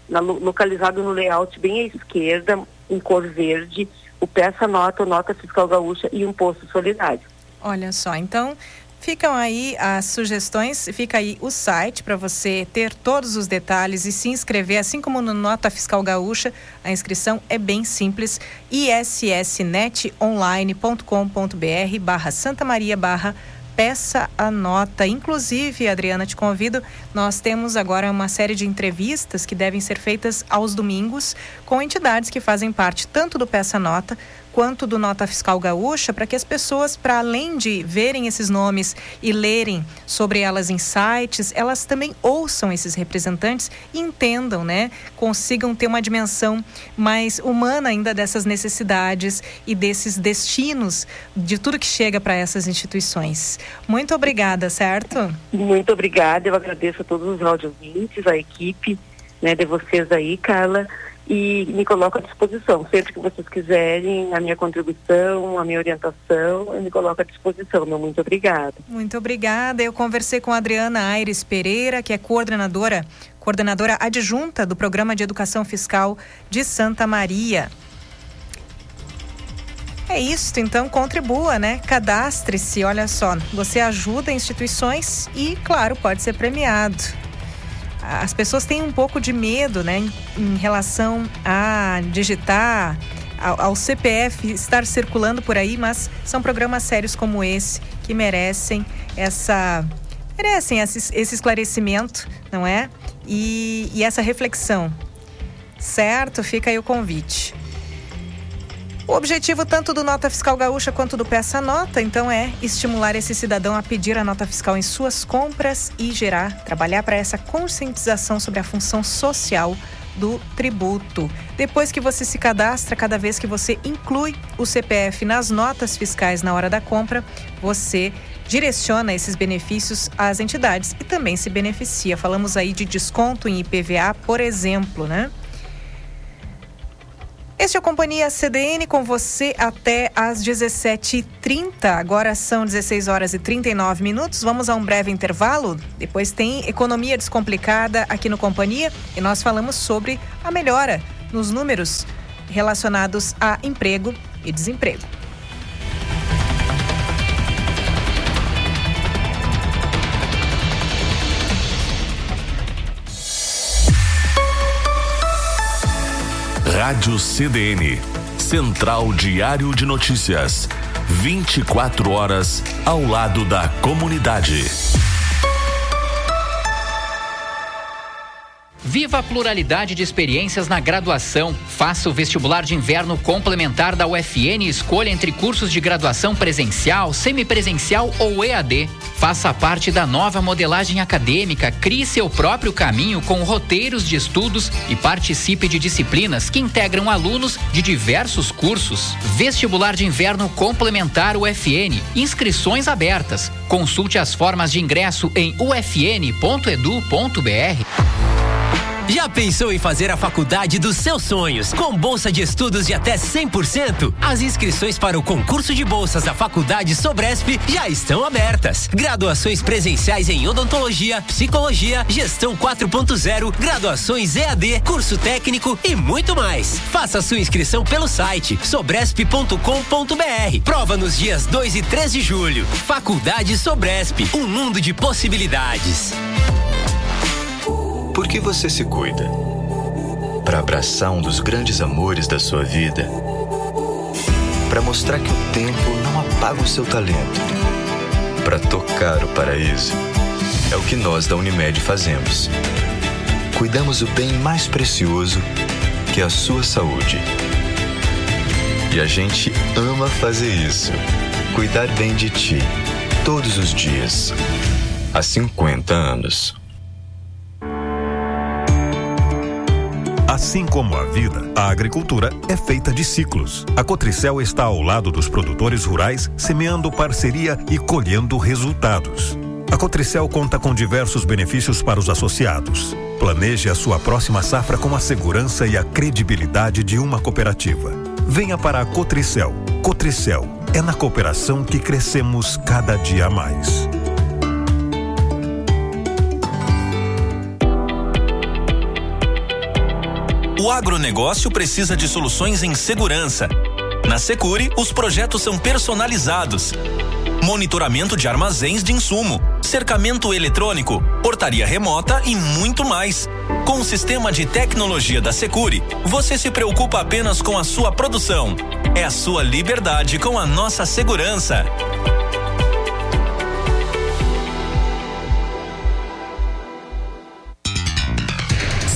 na, localizado no layout bem à esquerda, em cor verde, o peça nota, nota fiscal gaúcha e um posto solidário. Olha só, então Ficam aí as sugestões, fica aí o site para você ter todos os detalhes e se inscrever, assim como no Nota Fiscal Gaúcha, a inscrição é bem simples, issnetonline.com.br barra Santa Maria barra peça a nota. Inclusive, Adriana, te convido, nós temos agora uma série de entrevistas que devem ser feitas aos domingos com entidades que fazem parte tanto do Peça Nota quanto do Nota Fiscal Gaúcha, para que as pessoas, para além de verem esses nomes e lerem sobre elas em sites, elas também ouçam esses representantes e entendam, né? Consigam ter uma dimensão mais humana ainda dessas necessidades e desses destinos de tudo que chega para essas instituições. Muito obrigada, certo? Muito obrigada. Eu agradeço a todos os audioventes, a equipe né, de vocês aí, Carla e me coloco à disposição. Sempre que vocês quiserem a minha contribuição, a minha orientação, eu me coloco à disposição. Meu muito obrigada. Muito obrigada. Eu conversei com a Adriana Aires Pereira, que é coordenadora, coordenadora adjunta do Programa de Educação Fiscal de Santa Maria. É isso, então contribua, né? Cadastre-se, olha só. Você ajuda instituições e, claro, pode ser premiado as pessoas têm um pouco de medo, né, em, em relação a digitar, ao, ao, CPF estar circulando por aí, mas são programas sérios como esse que merecem essa merecem esse, esse esclarecimento, não é? E, e essa reflexão. Certo? Fica aí o convite. O objetivo tanto do Nota Fiscal Gaúcha quanto do Peça Nota, então, é estimular esse cidadão a pedir a nota fiscal em suas compras e gerar, trabalhar para essa conscientização sobre a função social do tributo. Depois que você se cadastra, cada vez que você inclui o CPF nas notas fiscais na hora da compra, você direciona esses benefícios às entidades e também se beneficia. Falamos aí de desconto em IPVA, por exemplo, né? Este é a Companhia CDN com você até às 17h30. Agora são 16 horas e 39 minutos. Vamos a um breve intervalo. Depois tem Economia Descomplicada aqui no Companhia e nós falamos sobre a melhora nos números relacionados a emprego e desemprego. Rádio CDN, Central Diário de Notícias. 24 horas ao lado da comunidade. Viva a pluralidade de experiências na graduação. Faça o vestibular de inverno complementar da UFN e escolha entre cursos de graduação presencial, semipresencial ou EAD. Faça parte da nova modelagem acadêmica, crie seu próprio caminho com roteiros de estudos e participe de disciplinas que integram alunos de diversos cursos. Vestibular de Inverno Complementar UFN. Inscrições abertas. Consulte as formas de ingresso em ufn.edu.br. Já pensou em fazer a faculdade dos seus sonhos com bolsa de estudos de até 100%? As inscrições para o concurso de bolsas da Faculdade Sobresp já estão abertas. Graduações presenciais em odontologia, psicologia, gestão 4.0, graduações EAD, curso técnico e muito mais. Faça sua inscrição pelo site sobresp.com.br. Prova nos dias 2 e 3 de julho. Faculdade Sobresp, um mundo de possibilidades. Por que você se cuida? Para abraçar um dos grandes amores da sua vida? para mostrar que o tempo não apaga o seu talento. Para tocar o paraíso. É o que nós da Unimed fazemos. Cuidamos do bem mais precioso, que é a sua saúde. E a gente ama fazer isso. Cuidar bem de ti, todos os dias. Há 50 anos. Assim como a vida, a agricultura é feita de ciclos. A Cotricel está ao lado dos produtores rurais, semeando parceria e colhendo resultados. A Cotricel conta com diversos benefícios para os associados. Planeje a sua próxima safra com a segurança e a credibilidade de uma cooperativa. Venha para a Cotricel. Cotricel é na cooperação que crescemos cada dia mais. O agronegócio precisa de soluções em segurança. Na Secure, os projetos são personalizados. Monitoramento de armazéns de insumo, cercamento eletrônico, portaria remota e muito mais. Com o sistema de tecnologia da Secure, você se preocupa apenas com a sua produção. É a sua liberdade com a nossa segurança.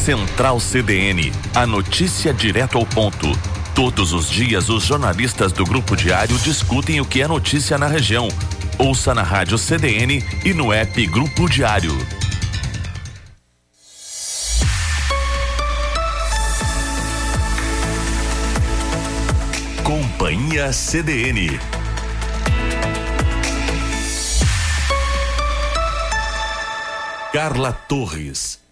Central CDN, a notícia direto ao ponto. Todos os dias, os jornalistas do Grupo Diário discutem o que é notícia na região. Ouça na Rádio CDN e no app Grupo Diário. Companhia CDN. Carla Torres.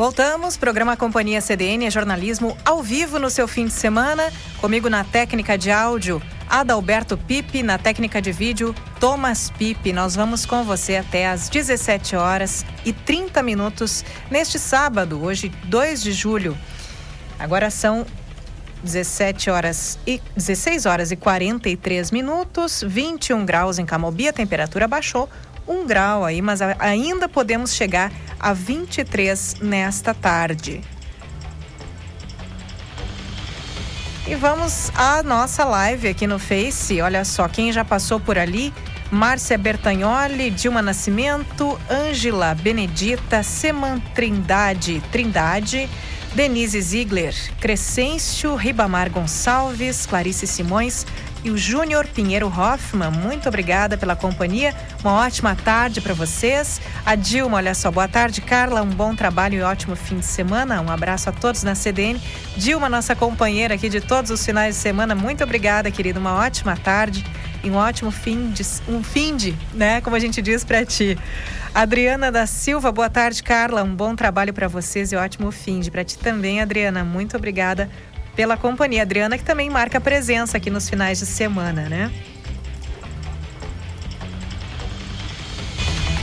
Voltamos, programa Companhia CDN é jornalismo ao vivo no seu fim de semana. Comigo na técnica de áudio, Adalberto Pipe, na técnica de vídeo, Thomas Pipe. Nós vamos com você até às 17 horas e 30 minutos neste sábado, hoje 2 de julho. Agora são 17 horas e 16 horas e 43 minutos, 21 graus em Camobi, a temperatura baixou um grau aí, mas ainda podemos chegar a 23 nesta tarde. E vamos à nossa live aqui no Face. Olha só, quem já passou por ali: Márcia Bertagnoli, Dilma Nascimento, Ângela Benedita, Seman Trindade, Trindade, Denise Ziegler, Crescêncio, Ribamar Gonçalves, Clarice Simões, e o Júnior Pinheiro Hoffman. Muito obrigada pela companhia. Uma ótima tarde para vocês. A Dilma, olha só, boa tarde, Carla. Um bom trabalho e ótimo fim de semana. Um abraço a todos na CDN. Dilma, nossa companheira aqui de todos os finais de semana. Muito obrigada, querida. Uma ótima tarde e um ótimo fim de um fim de, né, como a gente diz para ti. Adriana da Silva, boa tarde, Carla. Um bom trabalho para vocês e ótimo fim de para ti também, Adriana. Muito obrigada pela companhia. Adriana, que também marca presença aqui nos finais de semana, né?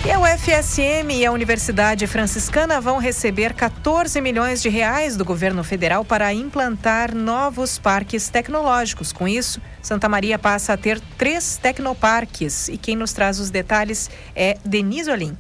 E a UFSM e a Universidade Franciscana vão receber 14 milhões de reais do governo federal para implantar novos parques tecnológicos. Com isso, Santa Maria passa a ter três tecnoparques. E quem nos traz os detalhes é Denise Olim.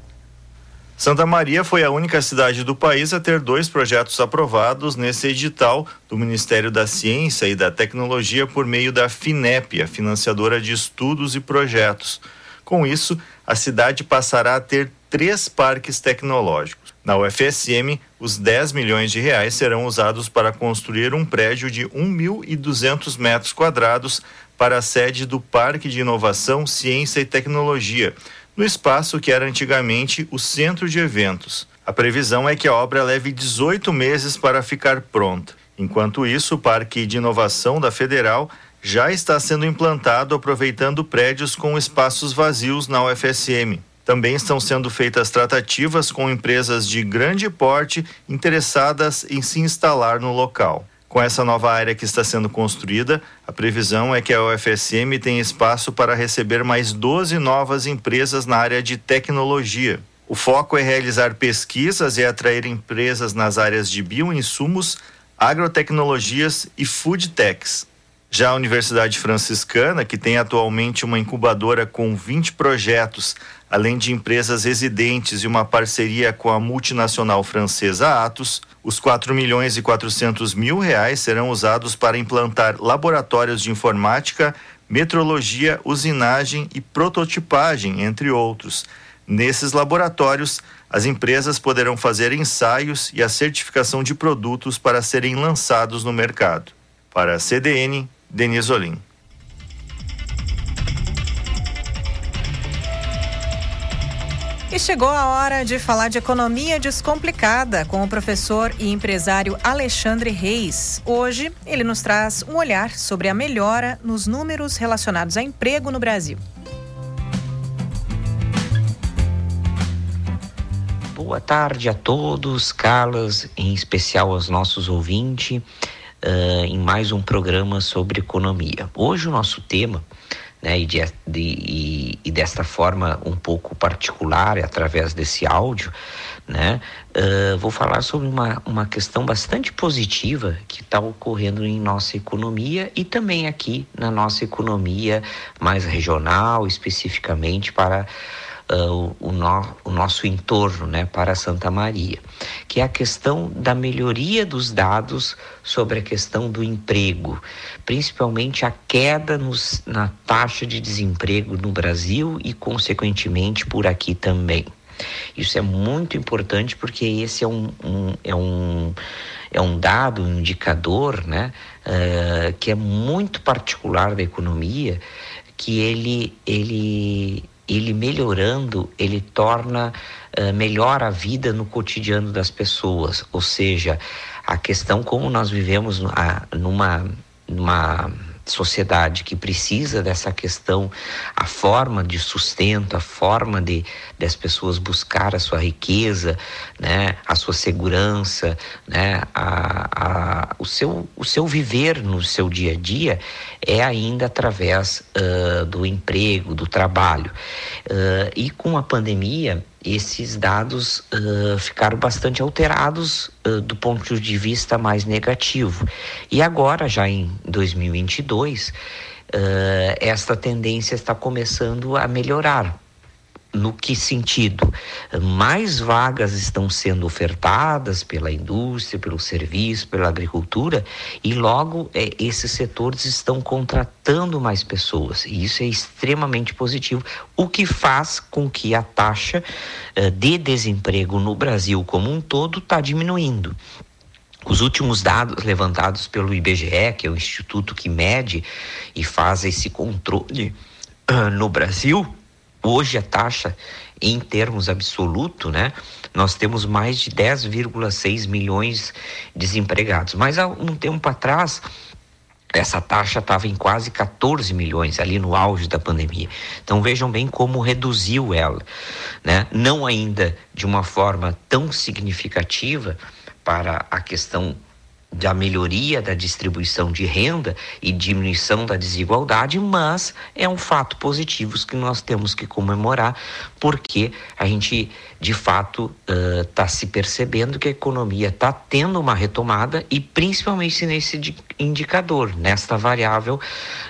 Santa Maria foi a única cidade do país a ter dois projetos aprovados nesse edital do Ministério da Ciência e da Tecnologia por meio da FINEP, a financiadora de estudos e projetos. Com isso, a cidade passará a ter três parques tecnológicos. Na UFSM, os 10 milhões de reais serão usados para construir um prédio de 1.200 metros quadrados para a sede do Parque de Inovação, Ciência e Tecnologia, no espaço que era antigamente o centro de eventos. A previsão é que a obra leve 18 meses para ficar pronta. Enquanto isso, o Parque de Inovação da Federal já está sendo implantado aproveitando prédios com espaços vazios na UFSM. Também estão sendo feitas tratativas com empresas de grande porte interessadas em se instalar no local. Com essa nova área que está sendo construída, a previsão é que a UFSM tenha espaço para receber mais 12 novas empresas na área de tecnologia. O foco é realizar pesquisas e atrair empresas nas áreas de bioinsumos, agrotecnologias e food techs. Já a Universidade Franciscana, que tem atualmente uma incubadora com 20 projetos, além de empresas residentes e uma parceria com a multinacional francesa Atos, os 4 milhões e 400 mil reais serão usados para implantar laboratórios de informática, metrologia, usinagem e prototipagem, entre outros. Nesses laboratórios, as empresas poderão fazer ensaios e a certificação de produtos para serem lançados no mercado. Para a CDN, Denise Olim. E chegou a hora de falar de economia descomplicada com o professor e empresário Alexandre Reis. Hoje, ele nos traz um olhar sobre a melhora nos números relacionados a emprego no Brasil. Boa tarde a todos, Carlos, em especial aos nossos ouvintes uh, em mais um programa sobre economia. Hoje o nosso tema, né, e, de, de, e, e desta forma um pouco particular, através desse áudio, né, uh, vou falar sobre uma, uma questão bastante positiva que está ocorrendo em nossa economia e também aqui na nossa economia mais regional, especificamente para uh, o, no, o nosso entorno né, para Santa Maria, que é a questão da melhoria dos dados sobre a questão do emprego, principalmente a queda nos, na taxa de desemprego no Brasil e, consequentemente, por aqui também. Isso é muito importante porque esse é um, um é um, é um dado, um indicador, né, uh, que é muito particular da economia, que ele, ele ele melhorando, ele torna uh, melhor a vida no cotidiano das pessoas. Ou seja, a questão como nós vivemos a, numa, numa sociedade que precisa dessa questão, a forma de sustento, a forma de das pessoas buscar a sua riqueza, né, a sua segurança, né, a, a, o, seu, o seu viver no seu dia a dia é ainda através uh, do emprego, do trabalho. Uh, e com a pandemia, esses dados uh, ficaram bastante alterados uh, do ponto de vista mais negativo. E agora, já em 2022, uh, esta tendência está começando a melhorar. No que sentido? Mais vagas estão sendo ofertadas pela indústria, pelo serviço, pela agricultura, e logo é, esses setores estão contratando mais pessoas. E isso é extremamente positivo, o que faz com que a taxa é, de desemprego no Brasil como um todo está diminuindo. Os últimos dados levantados pelo IBGE, que é o instituto que mede e faz esse controle uh, no Brasil, Hoje a taxa, em termos absolutos, né, nós temos mais de 10,6 milhões desempregados. Mas há um tempo atrás, essa taxa estava em quase 14 milhões ali no auge da pandemia. Então vejam bem como reduziu ela, né? Não ainda de uma forma tão significativa para a questão da melhoria da distribuição de renda e diminuição da desigualdade, mas é um fato positivo que nós temos que comemorar, porque a gente de fato está uh, se percebendo que a economia está tendo uma retomada e principalmente nesse indicador, nesta variável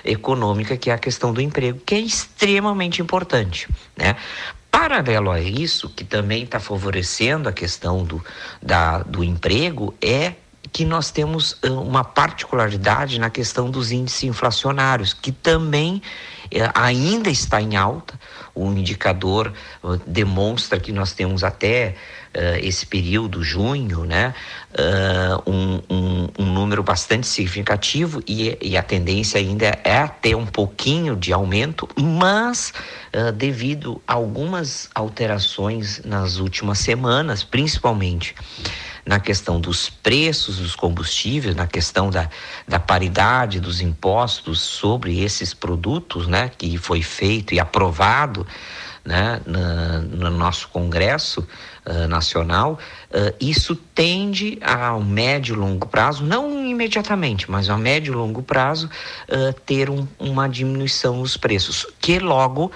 econômica que é a questão do emprego, que é extremamente importante, né? Paralelo a isso, que também está favorecendo a questão do, da, do emprego, é que nós temos uma particularidade na questão dos índices inflacionários, que também eh, ainda está em alta. O indicador uh, demonstra que nós temos até uh, esse período, junho, né, uh, um, um, um, número bastante significativo e, e, a tendência ainda é ter um pouquinho de aumento, mas devido a algumas alterações nas últimas semanas, principalmente na questão dos preços dos combustíveis, na questão da, da paridade dos impostos sobre esses produtos, né, que foi feito e aprovado né, na, no nosso Congresso uh, Nacional, uh, isso tende a médio e longo prazo, não imediatamente, mas a médio e longo prazo, uh, ter um, uma diminuição nos preços, que logo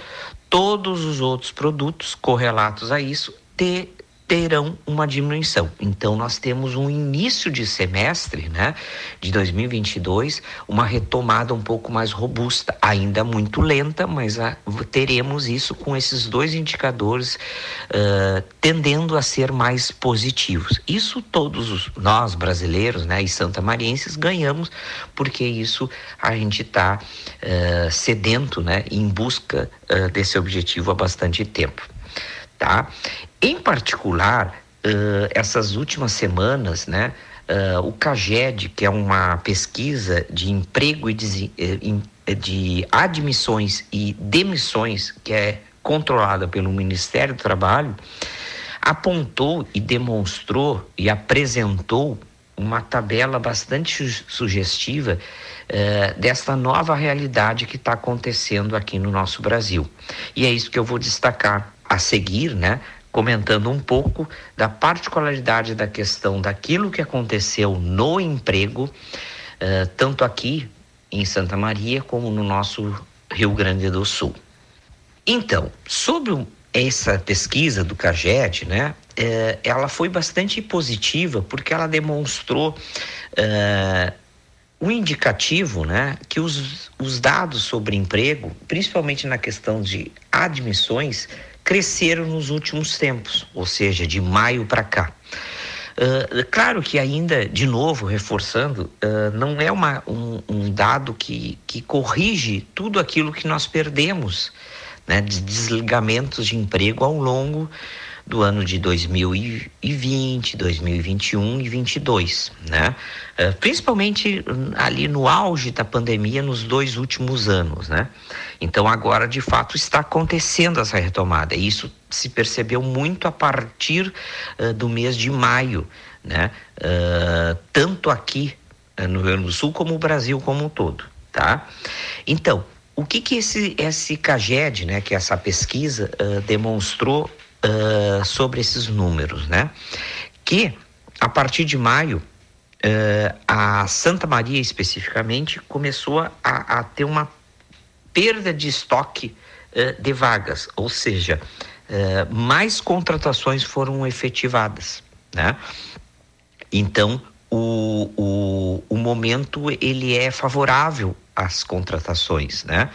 todos os outros produtos correlatos a isso ter terão uma diminuição. Então nós temos um início de semestre, né, de 2022, uma retomada um pouco mais robusta, ainda muito lenta, mas a, teremos isso com esses dois indicadores uh, tendendo a ser mais positivos. Isso todos os, nós brasileiros, né, e santamarienses ganhamos, porque isso a gente está uh, sedento, né, em busca uh, desse objetivo há bastante tempo tá? Em particular, uh, essas últimas semanas, né, uh, o CAGED, que é uma pesquisa de emprego e de, eh, de admissões e demissões, que é controlada pelo Ministério do Trabalho, apontou e demonstrou e apresentou uma tabela bastante sugestiva uh, desta nova realidade que está acontecendo aqui no nosso Brasil. E é isso que eu vou destacar a seguir, né? Comentando um pouco da particularidade da questão daquilo que aconteceu no emprego, uh, tanto aqui em Santa Maria como no nosso Rio Grande do Sul. Então, sobre essa pesquisa do CAGED, né, eh, ela foi bastante positiva porque ela demonstrou uh, um indicativo, né, que os, os dados sobre emprego, principalmente na questão de admissões, cresceram nos últimos tempos, ou seja, de maio para cá. Uh, claro que ainda, de novo, reforçando, uh, não é uma, um, um, dado que, que corrige tudo aquilo que nós perdemos né, de desligamentos de emprego ao longo do ano de 2020, 2021 e 2022, né? Uh, principalmente ali no auge da pandemia nos dois últimos anos, né? Então agora de fato está acontecendo essa retomada. E isso se percebeu muito a partir uh, do mês de maio, né? Uh, tanto aqui uh, no Rio Grande do Sul como o Brasil como um todo, tá? Então o que que esse esse CAGED, né? Que é essa pesquisa demonstrou sobre esses números, né? Que a partir de maio a Santa Maria especificamente começou a, a ter uma perda de estoque uh, de vagas, ou seja, uh, mais contratações foram efetivadas, né? Então, o, o, o momento ele é favorável às contratações, né?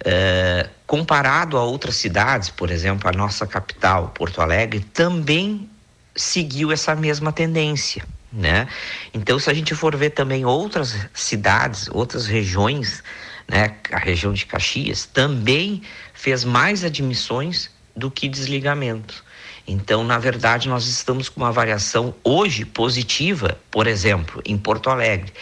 Uh, comparado a outras cidades, por exemplo, a nossa capital, Porto Alegre, também seguiu essa mesma tendência, né? Então, se a gente for ver também outras cidades, outras regiões né, a região de Caxias, também fez mais admissões do que desligamentos. Então, na verdade, nós estamos com uma variação hoje positiva, por exemplo, em Porto Alegre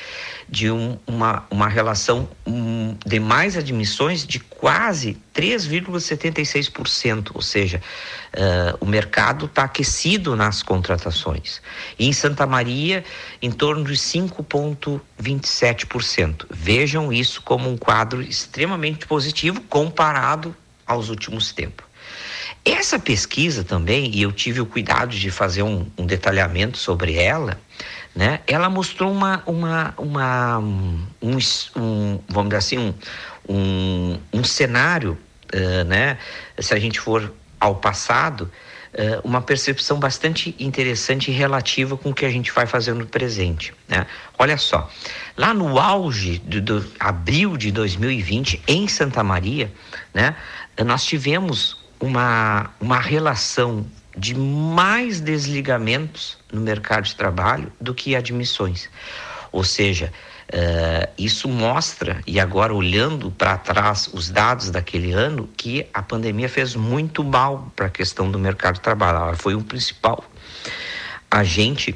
de um, uma, uma relação um, de mais admissões de quase 3,76%, ou seja, uh, o mercado está aquecido nas contratações. E em Santa Maria, em torno de 5,27%. Vejam isso como um quadro extremamente positivo comparado aos últimos tempos. Essa pesquisa também, e eu tive o cuidado de fazer um, um detalhamento sobre ela, né? Ela mostrou uma, uma, uma um, um, vamos dizer assim, um, um, um cenário, uh, né? Se a gente for ao passado, uh, uma percepção bastante interessante e relativa com o que a gente vai fazendo no presente, né? Olha só, lá no auge de, do abril de 2020 em Santa Maria, né? Nós tivemos uma, uma relação de mais desligamentos no mercado de trabalho do que admissões. Ou seja, uh, isso mostra, e agora olhando para trás os dados daquele ano, que a pandemia fez muito mal para a questão do mercado de trabalho. Ela foi o principal agente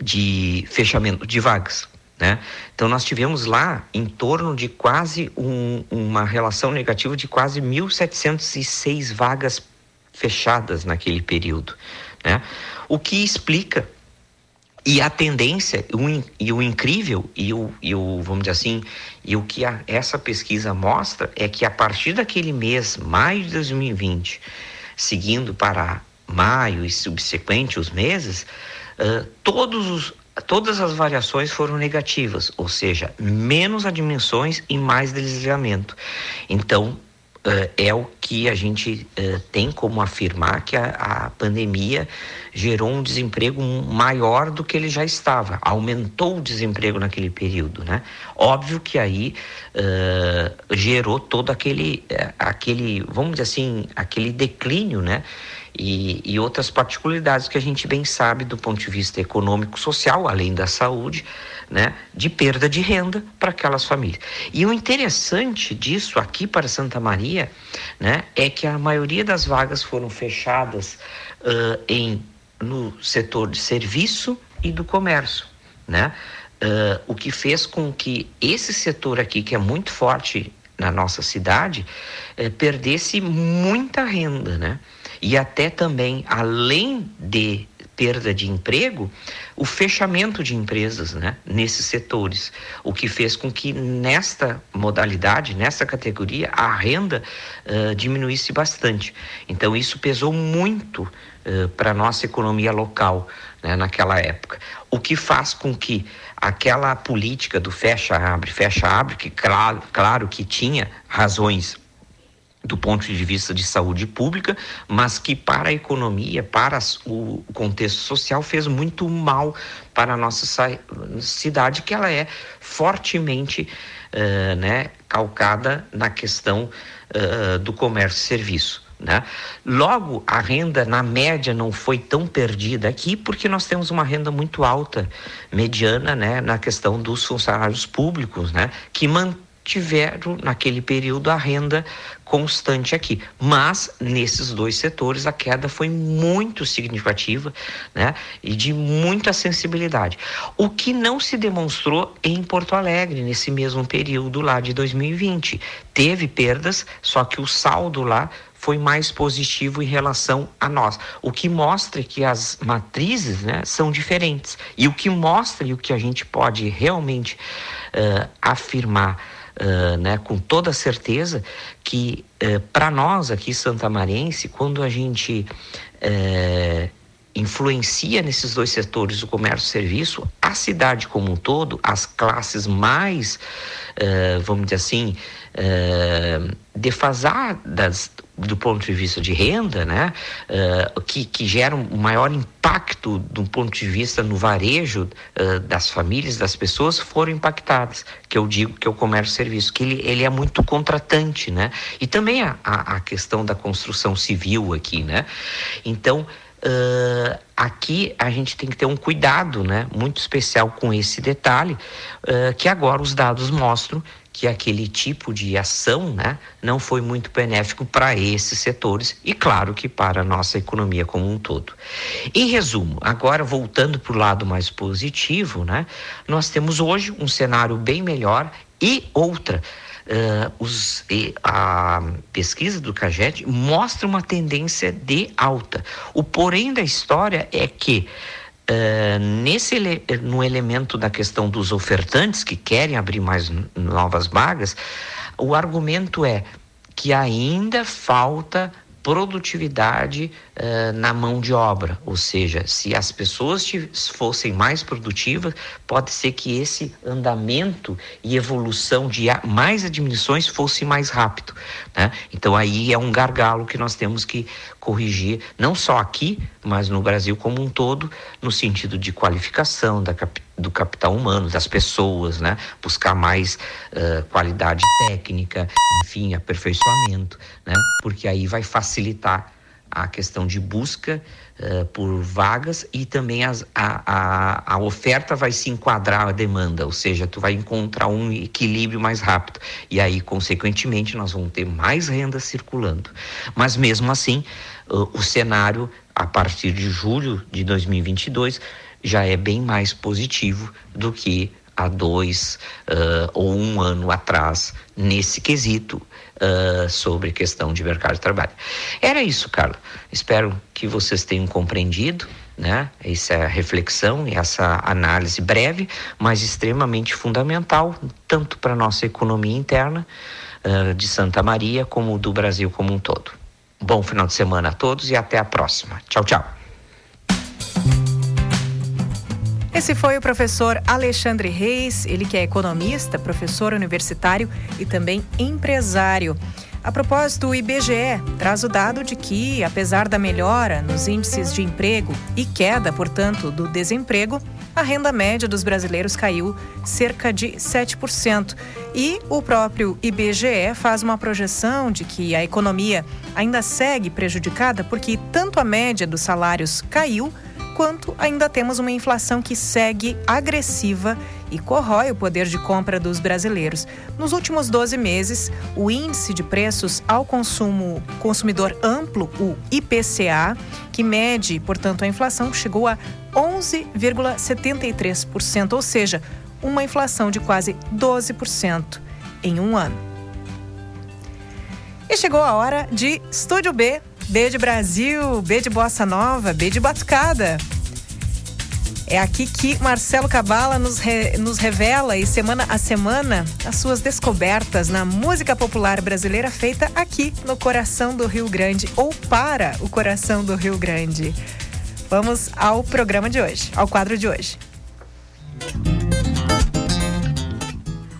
de fechamento de vagas. Né? Então nós tivemos lá em torno de quase um, uma relação negativa de quase 1.706 vagas fechadas naquele período, né? O que explica e a tendência o, e o incrível e o, e o vamos dizer assim e o que a, essa pesquisa mostra é que a partir daquele mês maio de 2020 seguindo para maio e subsequente os meses uh, todos os todas as variações foram negativas, ou seja, menos admissões e mais desligamento. Então, é o que a gente uh, tem como afirmar que a, a, pandemia gerou um desemprego maior do que ele já estava, aumentou o desemprego naquele período, né? Óbvio que aí uh, gerou todo aquele, aquele, vamos dizer assim, aquele declínio, né? E, e, outras particularidades que a gente bem sabe do ponto de vista econômico, social, além da saúde, né, de perda de renda para aquelas famílias. E o interessante disso aqui para Santa Maria, né, é que a maioria das vagas foram fechadas uh, em no setor de serviço e do comércio, né? Uh, o que fez com que esse setor aqui, que é muito forte na nossa cidade, eh, perdesse muita renda, né? E até também, além de perda de emprego, o fechamento de empresas né, nesses setores, o que fez com que nesta modalidade, nessa categoria, a renda uh, diminuísse bastante. Então, isso pesou muito uh, para a nossa economia local né, naquela época, o que faz com que aquela política do fecha-abre, fecha-abre, que claro, claro que tinha razões do ponto de vista de saúde pública, mas que para a economia, para o contexto social, fez muito mal para a nossa cidade, que ela é fortemente uh, né, calcada na questão uh, do comércio e serviço. Né? Logo, a renda na média não foi tão perdida aqui, porque nós temos uma renda muito alta, mediana, né, na questão dos funcionários públicos, né, que mantém tiveram naquele período a renda constante aqui. Mas nesses dois setores a queda foi muito significativa, né? E de muita sensibilidade. O que não se demonstrou em Porto Alegre nesse mesmo período lá de 2020. Teve perdas, só que o saldo lá foi mais positivo em relação a nós. O que mostra que as matrizes né, são diferentes. E o que mostra e o que a gente pode realmente uh, afirmar uh, né, com toda certeza que uh, para nós aqui santamarense, quando a gente influencia nesses dois setores, o comércio e o serviço, a cidade como um todo, as classes mais, vamos dizer assim, defasadas do ponto de vista de renda, né, uh, que, que gera um maior impacto do ponto de vista no varejo uh, das famílias, das pessoas, foram impactadas, que eu digo que é o comércio e serviço, que ele, ele é muito contratante, né, e também a, a, a questão da construção civil aqui, né, então Uh, aqui a gente tem que ter um cuidado né, muito especial com esse detalhe, uh, que agora os dados mostram que aquele tipo de ação né, não foi muito benéfico para esses setores e, claro, que para a nossa economia como um todo. Em resumo, agora voltando para o lado mais positivo, né, nós temos hoje um cenário bem melhor e outra. Uh, os, a pesquisa do CAGED mostra uma tendência de alta. O porém da história é que Uh, nesse no elemento da questão dos ofertantes que querem abrir mais novas vagas, o argumento é que ainda falta produtividade uh, na mão de obra, ou seja, se as pessoas fossem mais produtivas, pode ser que esse andamento e evolução de mais admissões fosse mais rápido. Né? Então aí é um gargalo que nós temos que corrigir, não só aqui, mas no Brasil como um todo, no sentido de qualificação da do capital humano, das pessoas, né? buscar mais uh, qualidade técnica, enfim, aperfeiçoamento, né? porque aí vai facilitar a questão de busca uh, por vagas e também as, a, a, a, oferta vai se enquadrar à demanda, ou seja, tu vai encontrar um equilíbrio mais rápido e aí, consequentemente, nós vamos ter mais renda circulando. Mas mesmo assim, uh, o cenário a partir de julho de 2022 já é bem mais positivo do que há dois uh, ou um ano atrás nesse quesito uh, sobre questão de mercado de trabalho. Era isso, Carla. Espero que vocês tenham compreendido. Né? Essa reflexão e essa análise breve, mas extremamente fundamental, tanto para a nossa economia interna uh, de Santa Maria, como do Brasil como um todo. Bom final de semana a todos e até a próxima. Tchau, tchau. Esse foi o professor Alexandre Reis, ele que é economista, professor universitário e também empresário. A propósito, o IBGE traz o dado de que, apesar da melhora nos índices de emprego e queda, portanto, do desemprego, a renda média dos brasileiros caiu cerca de 7%. E o próprio IBGE faz uma projeção de que a economia ainda segue prejudicada porque tanto a média dos salários caiu quanto ainda temos uma inflação que segue agressiva e corrói o poder de compra dos brasileiros. Nos últimos 12 meses, o índice de preços ao consumo consumidor amplo, o IPCA, que mede, portanto, a inflação, chegou a 11,73%, ou seja, uma inflação de quase 12% em um ano. E chegou a hora de Estúdio B B de Brasil, B de Bossa Nova, B de Batucada. É aqui que Marcelo Cabala nos, re, nos revela e semana a semana as suas descobertas na música popular brasileira feita aqui no coração do Rio Grande ou para o coração do Rio Grande. Vamos ao programa de hoje, ao quadro de hoje.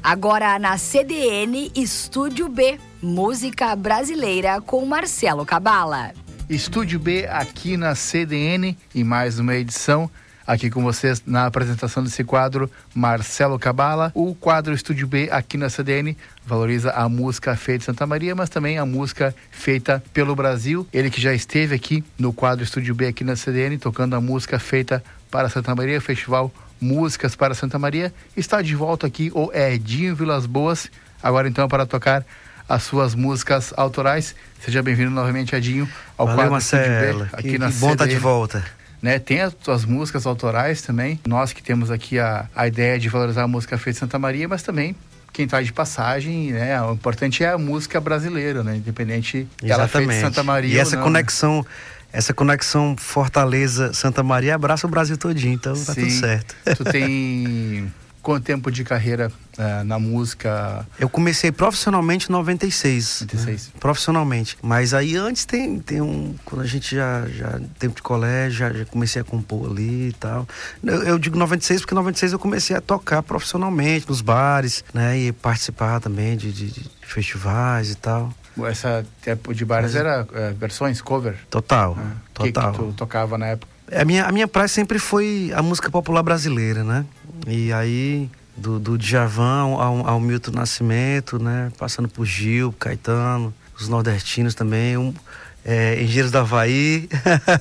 Agora na CDN Estúdio B, música brasileira com Marcelo Cabala. Estúdio B aqui na CDN e mais uma edição aqui com vocês na apresentação desse quadro Marcelo Cabala. O quadro Estúdio B aqui na CDN valoriza a música feita em Santa Maria, mas também a música feita pelo Brasil. Ele que já esteve aqui no quadro Estúdio B aqui na CDN tocando a música feita para Santa Maria, Festival Músicas para Santa Maria. Está de volta aqui o Edinho Vilas Boas, agora então para tocar as suas músicas autorais. Seja bem-vindo novamente, Edinho, ao Valeu, quadro Marcelo. aqui que, na que bom estar tá de volta. Né, tem as suas músicas autorais também. Nós que temos aqui a, a ideia de valorizar a música feita em Santa Maria, mas também quem está de passagem, né? O importante é a música brasileira, né? Independente dela feita em Santa Maria. E essa não, conexão né? essa conexão Fortaleza-Santa Maria abraça o Brasil todinho, então Sim. tá tudo certo. Tu tem quanto tempo de carreira uh, na música? Eu comecei profissionalmente em 96. 96. Né? Profissionalmente. Mas aí antes tem, tem um. Quando a gente já. já tempo de colégio, já, já comecei a compor ali e tal. Eu, eu digo 96 porque em 96 eu comecei a tocar profissionalmente nos bares, né? E participar também de, de, de festivais e tal. Essa tempo de bares era uh, versões, cover? Total, ah, total. Que, que tu tocava na época? A minha, a minha praia sempre foi a música popular brasileira, né? E aí, do, do Djavan ao, ao Milton Nascimento, né? Passando por Gil, Caetano, os nordestinos também, um, é, Engenheiros da Havaí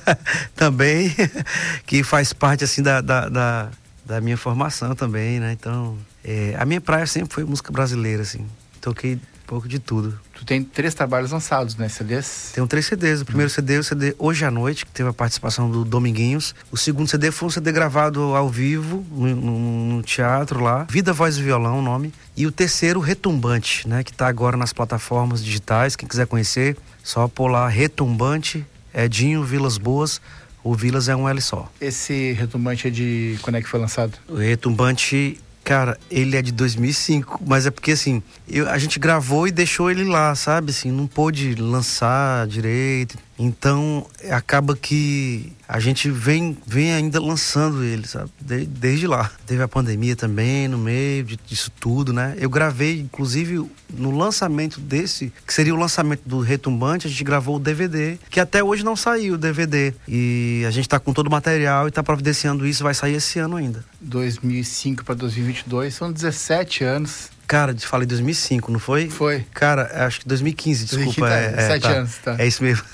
também, que faz parte, assim, da, da, da, da minha formação também, né? Então, é, a minha praia sempre foi música brasileira, assim. Toquei pouco de tudo. Tu tem três trabalhos lançados, né? CDs? Tenho três CDs. O primeiro CD é o CD Hoje à Noite, que teve a participação do Dominguinhos. O segundo CD foi um CD gravado ao vivo, no, no, no teatro lá. Vida, Voz e Violão, o nome. E o terceiro, Retumbante, né? Que está agora nas plataformas digitais. Quem quiser conhecer, só pôr lá Retumbante, Edinho, Vilas Boas. O Vilas é um L só. Esse Retumbante é de quando é que foi lançado? O Retumbante Cara, ele é de 2005, mas é porque assim, eu, a gente gravou e deixou ele lá, sabe? Assim, não pôde lançar direito. Então, acaba que a gente vem, vem ainda lançando ele, sabe? De, desde lá. Teve a pandemia também no meio disso tudo, né? Eu gravei, inclusive, no lançamento desse, que seria o lançamento do Retumbante, a gente gravou o DVD, que até hoje não saiu o DVD. E a gente tá com todo o material e tá providenciando isso, vai sair esse ano ainda. 2005 para 2022, são 17 anos Cara, falei 2005, não foi? Foi. Cara, acho que 2015, desculpa. é, é, sete tá. anos, tá. É isso mesmo.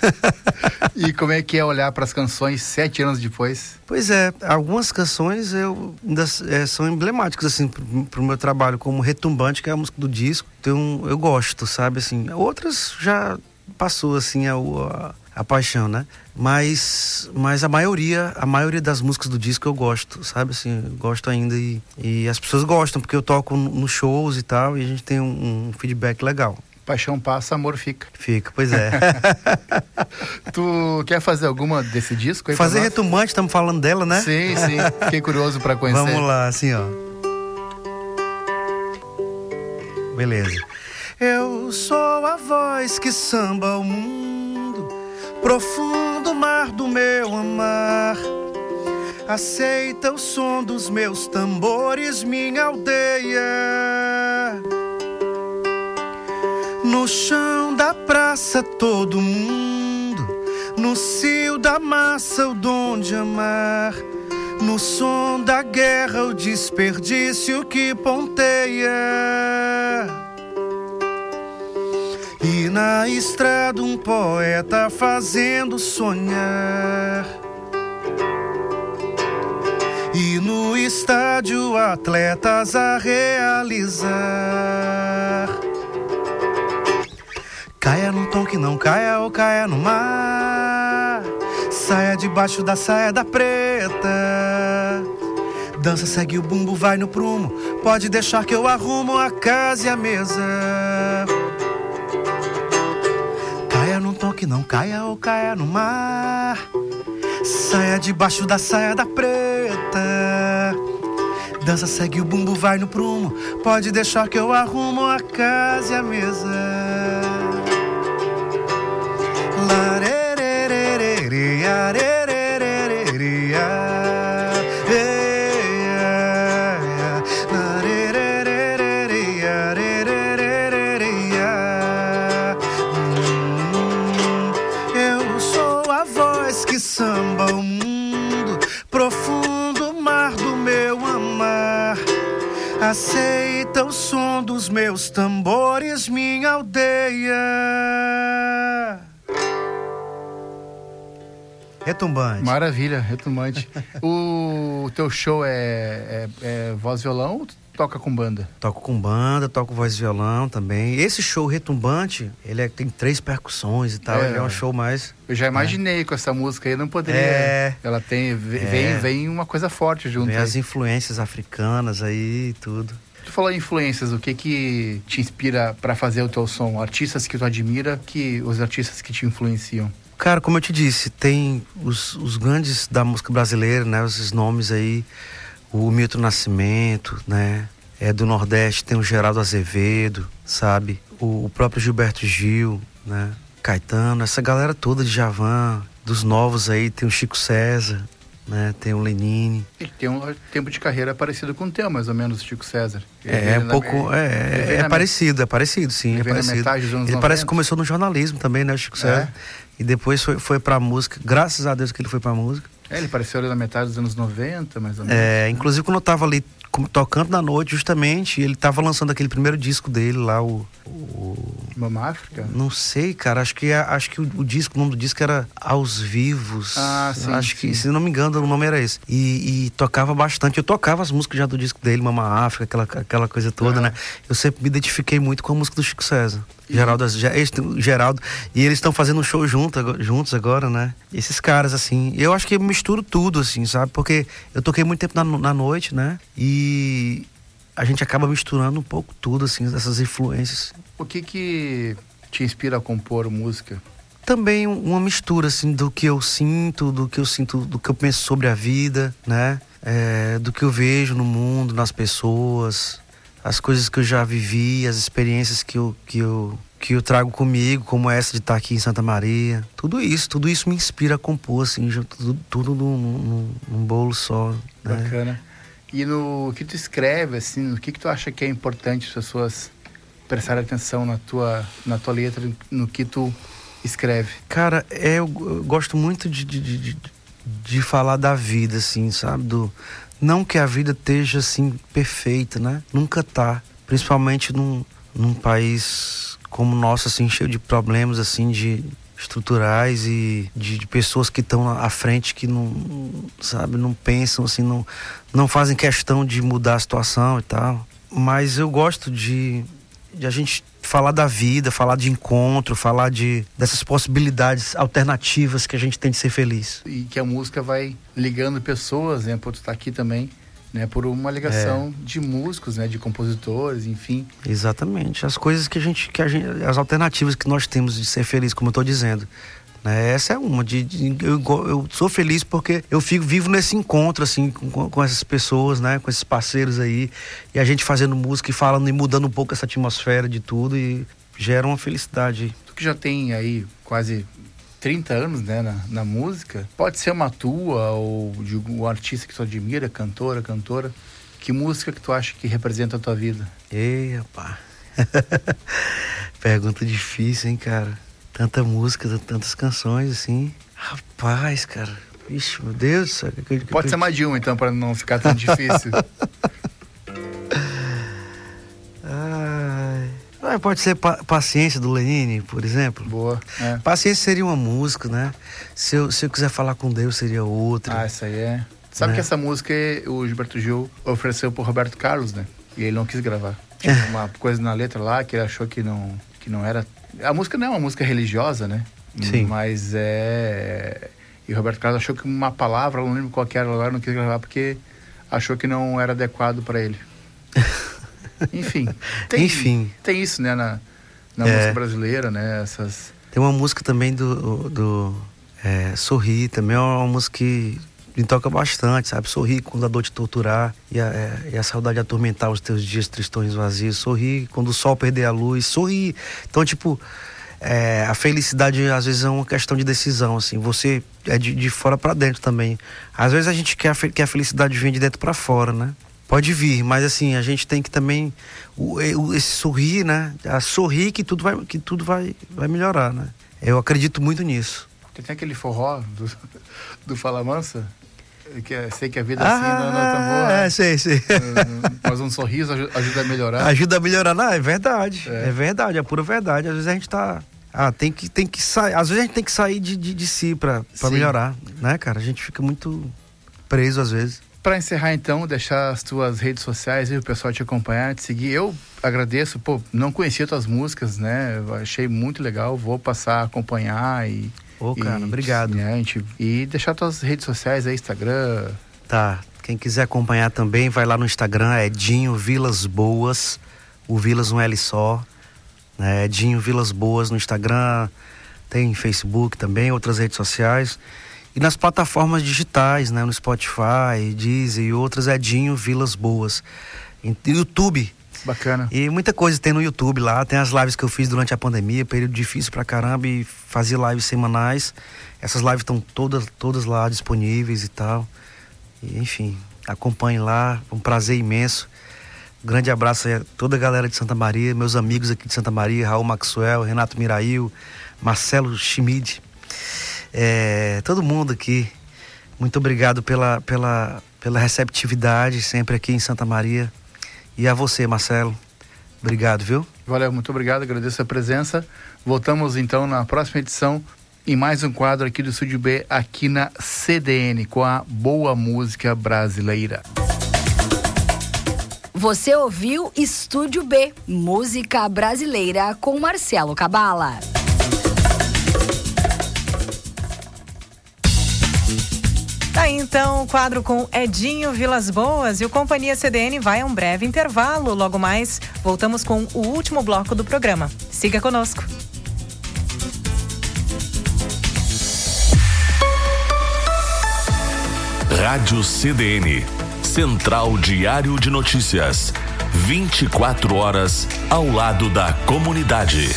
e como é que é olhar para as canções sete anos depois? Pois é, algumas canções eu ainda é, são emblemáticas, assim, pro, o meu trabalho, como Retumbante, que é a música do disco. Então, eu gosto, sabe, assim. Outras já passou, assim, a, a a paixão, né? Mas, mas a maioria, a maioria das músicas do disco eu gosto, sabe? Assim, gosto ainda e, e as pessoas gostam porque eu toco nos shows e tal e a gente tem um, um feedback legal. Paixão passa, amor fica. Fica, pois é. tu quer fazer alguma desse disco? fazer retumante, estamos falando dela, né? Sim, sim. Fiquei curioso para conhecer. Vamos lá, assim, ó. Beleza. Eu sou a voz que samba o mundo profundo mar do meu amar. Aceita o som dos meus tambores, minha aldeia. No chão da praça todo mundo, no cio da massa o dom de amar, no som da guerra o desperdício que ponteia. E na estrada um poeta fazendo sonhar. E no estádio atletas a realizar. Caia num tom que não caia ou caia no mar. Saia debaixo da saia da preta. Dança, segue o bumbo, vai no prumo. Pode deixar que eu arrumo a casa e a mesa. Não caia ou caia no mar. Saia debaixo da saia da preta. Dança, segue o bumbo, vai no prumo. Pode deixar que eu arrumo a casa e a mesa. Retumbante. Maravilha, retumbante. o teu show é, é, é voz e violão ou toca com banda? Toco com banda, toco voz e violão também. Esse show retumbante, ele é- tem três percussões e tal. É. ele é um show mais. Eu já imaginei com essa música aí, não poderia. É. Ela tem. É. Vem, vem uma coisa forte junto. Tem aí. as influências africanas aí e tudo. Tu falou em influências, o que que te inspira pra fazer o teu som? Artistas que tu admira, que os artistas que te influenciam. Cara, como eu te disse, tem os, os grandes da música brasileira, né? Esses nomes aí, o Milton Nascimento, né? É do Nordeste, tem o Geraldo Azevedo, sabe? O, o próprio Gilberto Gil, né? Caetano, essa galera toda de Javan, dos novos aí, tem o Chico César, né? Tem o Lenine. E tem um tempo de carreira parecido com o teu, mais ou menos, Chico César. Ele É, veio um pouco. É, é, na- parecido, é parecido, sim. Ele é parecido. ele parece 90. que começou no jornalismo também, né, o Chico César? E depois foi, foi pra música. Graças a Deus que ele foi pra música. É, ele apareceu ali na metade dos anos 90, mais ou menos. É, inclusive quando eu tava ali tocando na noite, justamente, ele tava lançando aquele primeiro disco dele lá, o. o- Mama África? não sei, cara. Acho que, acho que o, o disco, o nome do disco era Aos Vivos. Ah, sim, Acho que, se não me engano, o nome era esse. E, e tocava bastante. Eu tocava as músicas já do disco dele, Mama África, aquela, aquela coisa toda, né? Eu sempre me identifiquei muito com a música do Chico César. Geraldo, Geraldo. E eles estão fazendo um show junto, juntos agora, né? Esses caras, assim. Eu acho que eu misturo tudo, assim, sabe? Porque eu toquei muito tempo na, na noite, né? E a gente acaba misturando um pouco tudo, assim, dessas influências. O que que te inspira a compor música? também um- uma mistura assim do que eu sinto, do que eu sinto, do que eu penso sobre a vida, né? É, do que eu vejo no mundo, nas pessoas, as coisas que eu já vivi, as experiências que eu, que eu, que eu trago comigo, como essa de estar aqui em Santa Maria. Tudo isso, tudo isso me inspira a compor, assim, tudo, tudo num, num- num bolo só. né? Bacana. E no que tu escreve, assim, no que que tu acha que é importante as pessoas prestarem atenção na tua, na tua letra, no que tu escreve? Cara, é, eu, eu gosto muito de, de, de, de- de falar da vida, assim, sabe? Do, não que a vida esteja, assim, perfeita, né? Nunca tá. Principalmente num, num país como o nosso, assim, cheio de problemas, assim, de estruturais e de, de pessoas que estão à frente que não, sabe, não pensam, assim, não, não fazem questão de mudar a situação e tal. Mas eu gosto de, de a gente falar da vida, falar de encontro, falar de dessas possibilidades alternativas que a gente tem de ser feliz. E que a música vai ligando pessoas, né? Por tu estar aqui também, né? Por uma ligação de músicos, né? De compositores, enfim. Exatamente. As coisas que a gente, que a gente as alternativas que nós temos de ser feliz, como eu estou dizendo. Né? Essa é uma. De, de- eu, eu sou feliz porque eu fico vivo nesse encontro, assim, com, com essas pessoas, né? Com esses parceiros aí. E a gente fazendo música e falando e mudando um pouco essa atmosfera de tudo e gera uma felicidade. Tu que já tem aí quase 30 anos, né? Na, na música, pode ser uma tua ou de um artista que tu admira, cantora, cantora. Que música que tu acha que representa a tua vida? Ei, rapaz. Pergunta difícil, hein, cara? Tanta música, tantas canções, assim. Rapaz, cara. Ixi, meu Deus que- Pode ser mais de um, então, para não ficar tão difícil. Ai. Ah, pode ser pa- Paciência do Lenine, por exemplo. Boa. É. Paciência seria uma música, né? Se eu, se eu quiser falar com Deus, seria outra. Ah, essa aí é. Sabe Né? que essa música o Gilberto Gil ofereceu pro Roberto Carlos, né? E ele não quis gravar. Tinha É. uma coisa na letra lá que ele achou que não, que não era. A música não é uma música religiosa, né? Sim. Mas é. E o Roberto Carlos achou que uma palavra, eu não lembro qual que era agora, não quis gravar porque achou que não era adequado para ele. Enfim. Tem, Enfim. Tem isso, né, na, na É. música brasileira, né? Essas. Tem uma música também do, do é, Sorrir, também é uma música que me toca bastante, sabe? Sorrir quando a dor te torturar e a, é, e a saudade atormentar os teus dias tristões vazios. Sorrir quando o sol perder a luz. Sorrir. Então, tipo, é, a felicidade às vezes é uma questão de decisão, assim. Você é de, de fora para dentro também. Às vezes a gente quer que a felicidade venha de dentro para fora, né? Pode vir, mas assim, a gente tem que também o, o- esse sorrir, né? A sorrir que tudo vai que tudo vai vai melhorar, né? Eu acredito muito nisso. Tem aquele forró do, do Fala Mansa, que é, sei que a vida assim não, não é tão boa. é, sei, sei. Mas um sorriso aju- ajuda a melhorar. Ajuda a melhorar, não, é verdade. É. verdade, é pura verdade. Às vezes a gente tá. Ah, tem que, tem que sair. Às vezes a gente tem que sair de, de, de si Sim. melhorar, né, cara? A gente fica muito preso às vezes. Para encerrar então, deixar as tuas redes sociais e o pessoal te acompanhar, te seguir. Eu agradeço, pô, não conhecia tuas músicas, né? Eu achei muito legal, vou passar a acompanhar e. Ô, cara, e, obrigado. né, a gente- e deixar tuas redes sociais aí, Instagram. Tá. Quem quiser acompanhar também, vai lá no Instagram, é Dinho Vilas Boas. O Vilas um L só. Né? É Dinho Vilas Boas no Instagram, tem Facebook também, outras redes sociais. E nas plataformas digitais, né? No Spotify, Deezer e outras, é Dinho Vilas Boas. YouTube. Bacana. E muita coisa tem no YouTube lá. Tem as lives que eu fiz durante a pandemia, período difícil pra caramba, e fazia lives semanais. Essas lives estão todas, todas lá disponíveis e tal. E, enfim, acompanhe lá, um prazer imenso. Grande abraço a toda a galera de Santa Maria, meus amigos aqui de Santa Maria, Raul Maxwell, Renato Mirail, Marcelo Schmid, é, todo mundo aqui. Muito obrigado pela, pela, pela receptividade sempre aqui em Santa Maria. E a você, Marcelo. Obrigado, viu? Valeu, muito obrigado, agradeço a presença. Voltamos então na próxima edição em mais um quadro aqui do Estúdio B, aqui na CDN, com a boa música brasileira. Você ouviu Estúdio B, música brasileira com Marcelo Cabala. Tá aí então o quadro com Edinho Vilas Boas e o Companhia CDN vai a um breve intervalo. Logo mais, voltamos com o último bloco do programa. Siga conosco. Rádio CDN. Central Diário de Notícias. 24 horas ao lado da comunidade.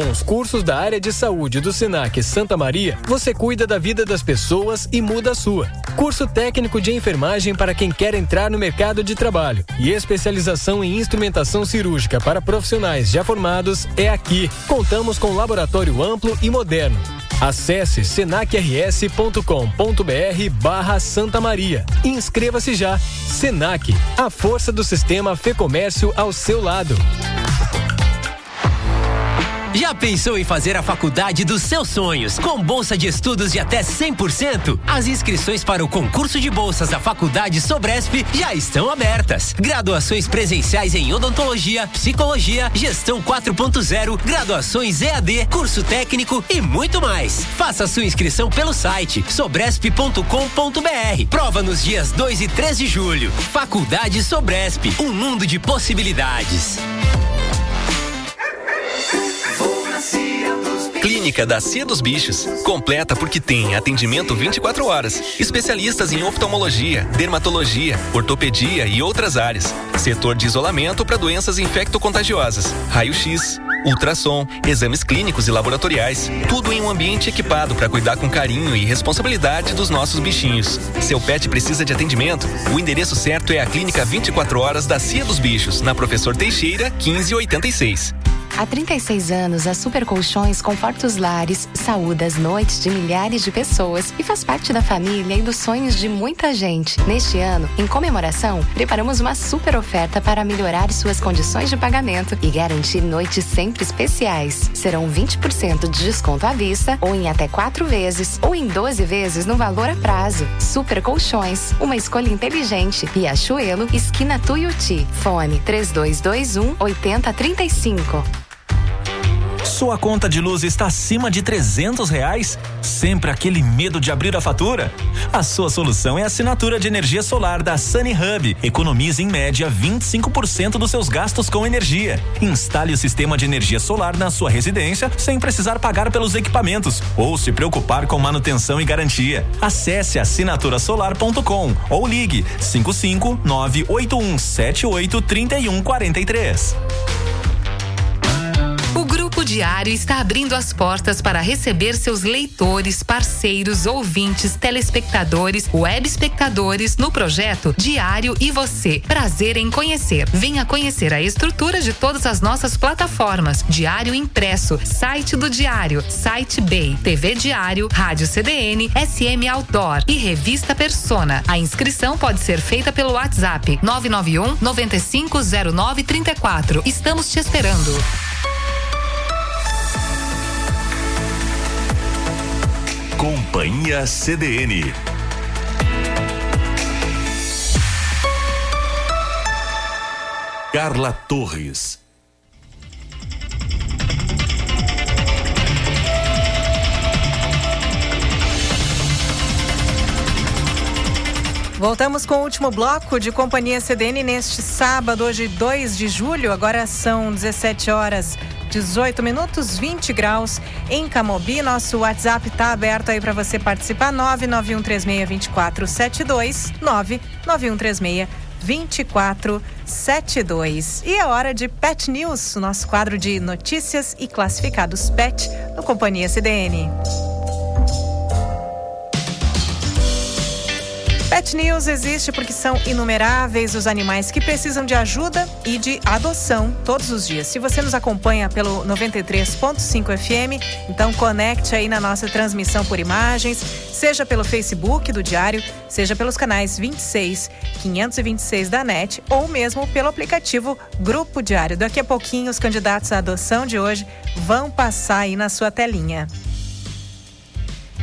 Com os cursos da área de saúde do Senac Santa Maria, você cuida da vida das pessoas e muda a sua. Curso técnico de enfermagem para quem quer entrar no mercado de trabalho e especialização em instrumentação cirúrgica para profissionais já formados é aqui. Contamos com laboratório amplo e moderno. Acesse senacrs.com.br barra Santa Maria. Inscreva-se já. Senac, a força do sistema Fê Comércio ao seu lado. Já pensou em fazer a faculdade dos seus sonhos com bolsa de estudos de até 100%? As inscrições para o concurso de bolsas da Faculdade Sobresp já estão abertas. Graduações presenciais em odontologia, psicologia, gestão 4.0, graduações EAD, curso técnico e muito mais. Faça sua inscrição pelo site sobresp.com.br. Prova nos dias 2 e 3 de julho. Faculdade Sobresp, um mundo de possibilidades. Clínica da Cia dos Bichos. Completa porque tem atendimento 24 horas. Especialistas em oftalmologia, dermatologia, ortopedia e outras áreas. Setor de isolamento para doenças infectocontagiosas. Raio-X, ultrassom, exames clínicos e laboratoriais. Tudo em um ambiente equipado para cuidar com carinho e responsabilidade dos nossos bichinhos. Seu pet precisa de atendimento? O endereço certo é a Clínica 24 Horas da Cia dos Bichos, na Professor Teixeira, 1586. Há 36 anos, a Super Colchões conforta os lares, saúda as noites de milhares de pessoas e faz parte da família e dos sonhos de muita gente. Neste ano, em comemoração, preparamos uma super oferta para melhorar suas condições de pagamento e garantir noites sempre especiais. Serão 20% de desconto à vista, ou em até 4 vezes, ou em 12 vezes no valor a prazo. Super Colchões, uma escolha inteligente. Riachuelo, esquina Tuiuti. Fone 3221 8035. Sua conta de luz está acima de trezentos reais? Sempre aquele medo de abrir a fatura? A sua solução é a assinatura de energia solar da Sunny Hub. Economize em média 25% dos seus gastos com energia. Instale o sistema de energia solar na sua residência sem precisar pagar pelos equipamentos ou se preocupar com manutenção e garantia. Acesse assinaturasolar.com ou ligue 55 Diário está abrindo as portas para receber seus leitores, parceiros, ouvintes, telespectadores, web espectadores no projeto Diário e Você. Prazer em conhecer. Venha conhecer a estrutura de todas as nossas plataformas: Diário Impresso, site do Diário, site Bay, TV Diário, Rádio CDN, SM Outdoor e Revista Persona. A inscrição pode ser feita pelo WhatsApp 991 950934. Estamos te esperando. Companhia CDN. Carla Torres. Voltamos com o último bloco de Companhia CDN neste sábado, hoje 2 de julho. Agora são 17 horas 18 minutos, 20 graus em Camobi. Nosso WhatsApp está aberto aí para você participar. 991362472 99136 2472. E é hora de Pet News, nosso quadro de notícias e classificados Pet no Companhia CDN. Pet News existe porque são inumeráveis os animais que precisam de ajuda e de adoção todos os dias. Se você nos acompanha pelo 93.5 FM, então conecte aí na nossa transmissão por imagens, seja pelo Facebook do Diário, seja pelos canais 26, 526 da NET ou mesmo pelo aplicativo Grupo Diário. Daqui a pouquinho os candidatos à adoção de hoje vão passar aí na sua telinha.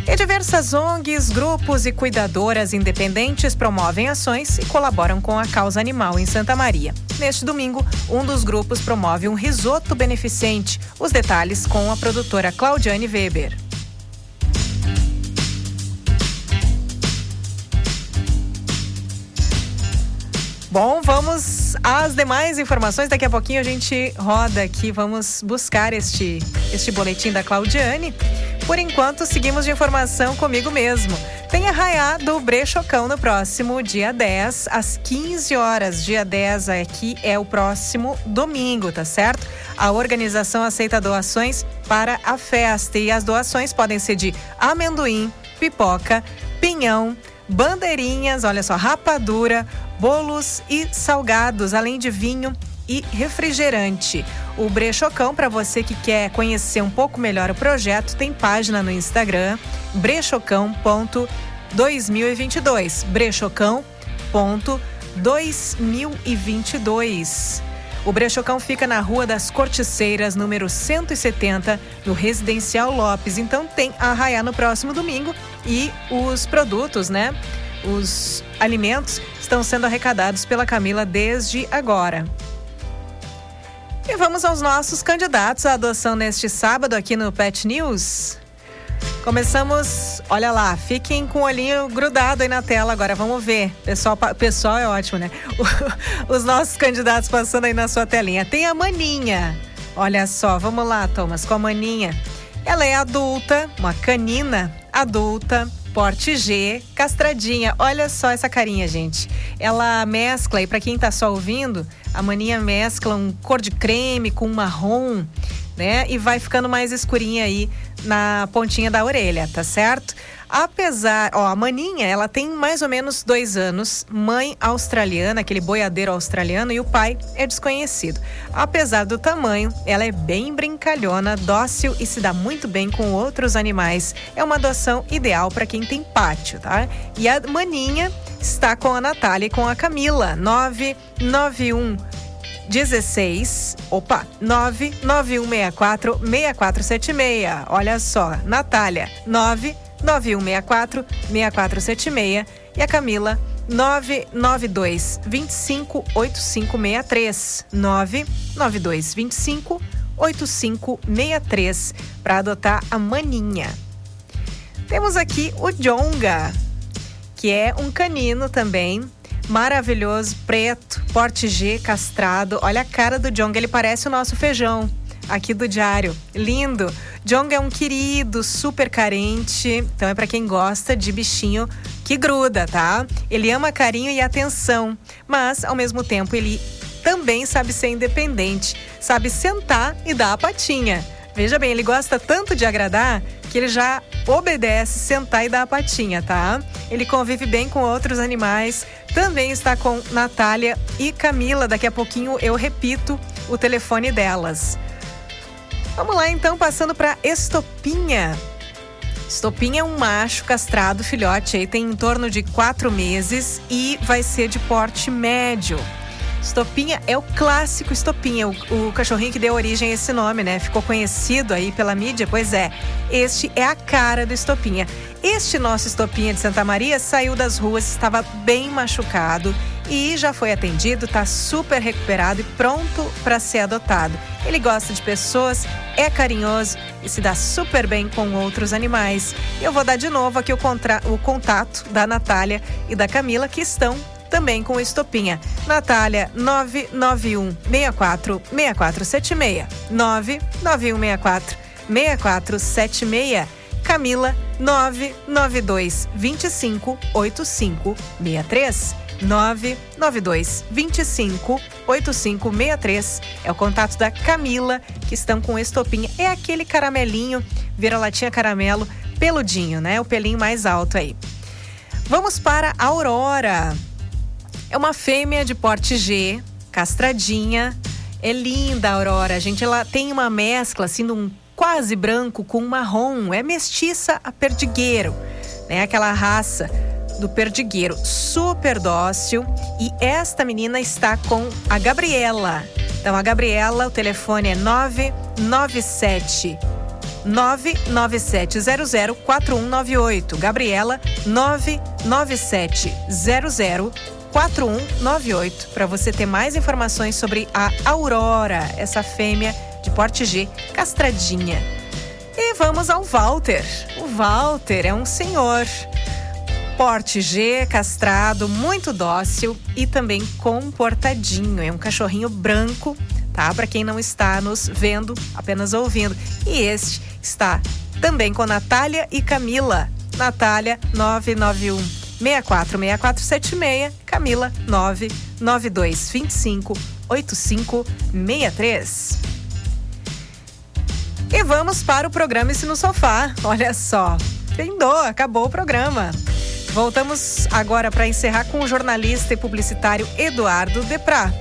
E diversas ONGs, grupos e cuidadoras independentes promovem ações e colaboram com a causa animal em Santa Maria. Neste domingo, um dos grupos promove um risoto beneficente. Os detalhes com a produtora Claudiane Weber. Bom, vamos às demais informações. Daqui a pouquinho a gente roda aqui, vamos buscar este, este boletim da Claudiane. Por enquanto, seguimos de informação comigo mesmo. Tem arraiá do Brechocão no próximo dia 10, às 15 horas. Dia 10 aqui é o próximo domingo, tá certo? A organização aceita doações para a festa e as doações podem ser de amendoim, pipoca, pinhão, bandeirinhas, olha só, rapadura, bolos e salgados, além de vinho e refrigerante. O Brechocão, para você que quer conhecer um pouco melhor o projeto, tem página no Instagram, brechocão.2022. Brechocão.2022. O Brechocão fica na Rua das Corticeiras, número 170, no Residencial Lopes. Então tem a arraiar no próximo domingo e os produtos, né? Os alimentos estão sendo arrecadados pela Camila desde agora. E vamos aos nossos candidatos à adoção neste sábado aqui no Pet News. Começamos, olha lá, fiquem com o olhinho grudado aí na tela agora, vamos ver. Pessoal, pessoal é ótimo, né? Os nossos candidatos passando aí na sua telinha. Tem a Maninha. Olha só, vamos lá, Thomas, com a Maninha. Ela é adulta, uma canina adulta, porte G, castradinha. Olha só essa carinha, gente. Ela mescla, e para quem tá só ouvindo, a maninha mescla um cor de creme com um marrom. né? E vai ficando mais escurinha aí na pontinha da orelha, tá certo? Apesar, ó, a maninha, ela tem mais ou menos dois anos, mãe australiana, aquele boiadeiro australiano, e o pai é desconhecido. Apesar do tamanho, ela é bem brincalhona, dócil e se dá muito bem com outros animais. É uma adoção ideal para quem tem pátio, tá? E a maninha está com a Natália e com a Camila, 991 16, opa, 99164 6476. Olha só, Natália, 9 9164 6476 e a Camila 992 25 8563 992 25 8563 para adotar a maninha. Temos aqui o Jonga, que é um canino também, maravilhoso, preto, porte G, castrado. Olha a cara do Jonga, ele parece o nosso feijão aqui do Diário. Lindo! Jong é um querido, super carente. Então é para quem gosta de bichinho que gruda, tá? Ele ama carinho e atenção, mas ao mesmo tempo ele também sabe ser independente, sabe sentar e dar a patinha. Veja bem, ele gosta tanto de agradar que ele já obedece sentar e dar a patinha, tá? Ele convive bem com outros animais, também está com Natália e Camila. Daqui a pouquinho eu repito o telefone delas. Vamos lá então, passando para Estopinha. Estopinha é um macho castrado, filhote aí tem em torno de quatro meses e vai ser de porte médio. Estopinha é o clássico Estopinha, o, o, cachorrinho que deu origem a esse nome, né? Ficou conhecido aí pela mídia? Pois é, este é a cara do Estopinha. Este nosso Estopinha de Santa Maria saiu das ruas, estava bem machucado e já foi atendido, está super recuperado e pronto para ser adotado. Ele gosta de pessoas, é carinhoso e se dá super bem com outros animais. Eu vou dar de novo aqui o, contra... o contato da Natália e da Camila que estão também com Estopinha. Natália 991 64 6476 991 64 6476 Camila 992 25 8563 992 25 8563 é o contato da Camila que estão com estopinha. É aquele caramelinho, vira-latinha caramelo, peludinho, né? O pelinho mais alto aí. Vamos para a Aurora. É uma fêmea de porte G, castradinha. É linda a Aurora, gente. Ela tem uma mescla assim de um quase branco com marrom. É mestiça a perdigueiro, né? Aquela raça do perdigueiro, super dócil. E esta menina está com a Gabriela. Então, a Gabriela, o telefone é 997 997004198. Gabriela 99700 4198 para você ter mais informações sobre a Aurora, essa fêmea de porte G castradinha. E vamos ao Walter. O Walter é um senhor porte G, castrado, muito dócil e também comportadinho. É um cachorrinho branco, tá? Para quem não está nos vendo, apenas ouvindo. E este está também com Natália e Camila. Natália 991 646476, Camila 992 25 8563. E vamos para o programa Esse no Sofá. Olha só, findou, acabou o programa. Voltamos agora para encerrar com o jornalista e publicitário Eduardo Deprá.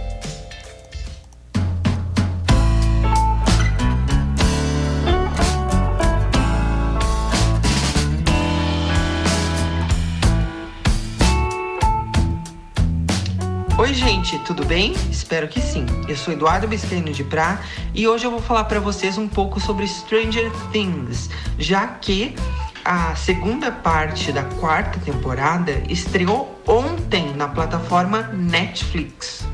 Oi, gente, tudo bem? Espero que sim. Eu sou Eduardo Biscaino de Prá e hoje eu vou falar para vocês um pouco sobre Stranger Things, já que a segunda parte da quarta temporada estreou ontem na plataforma Netflix.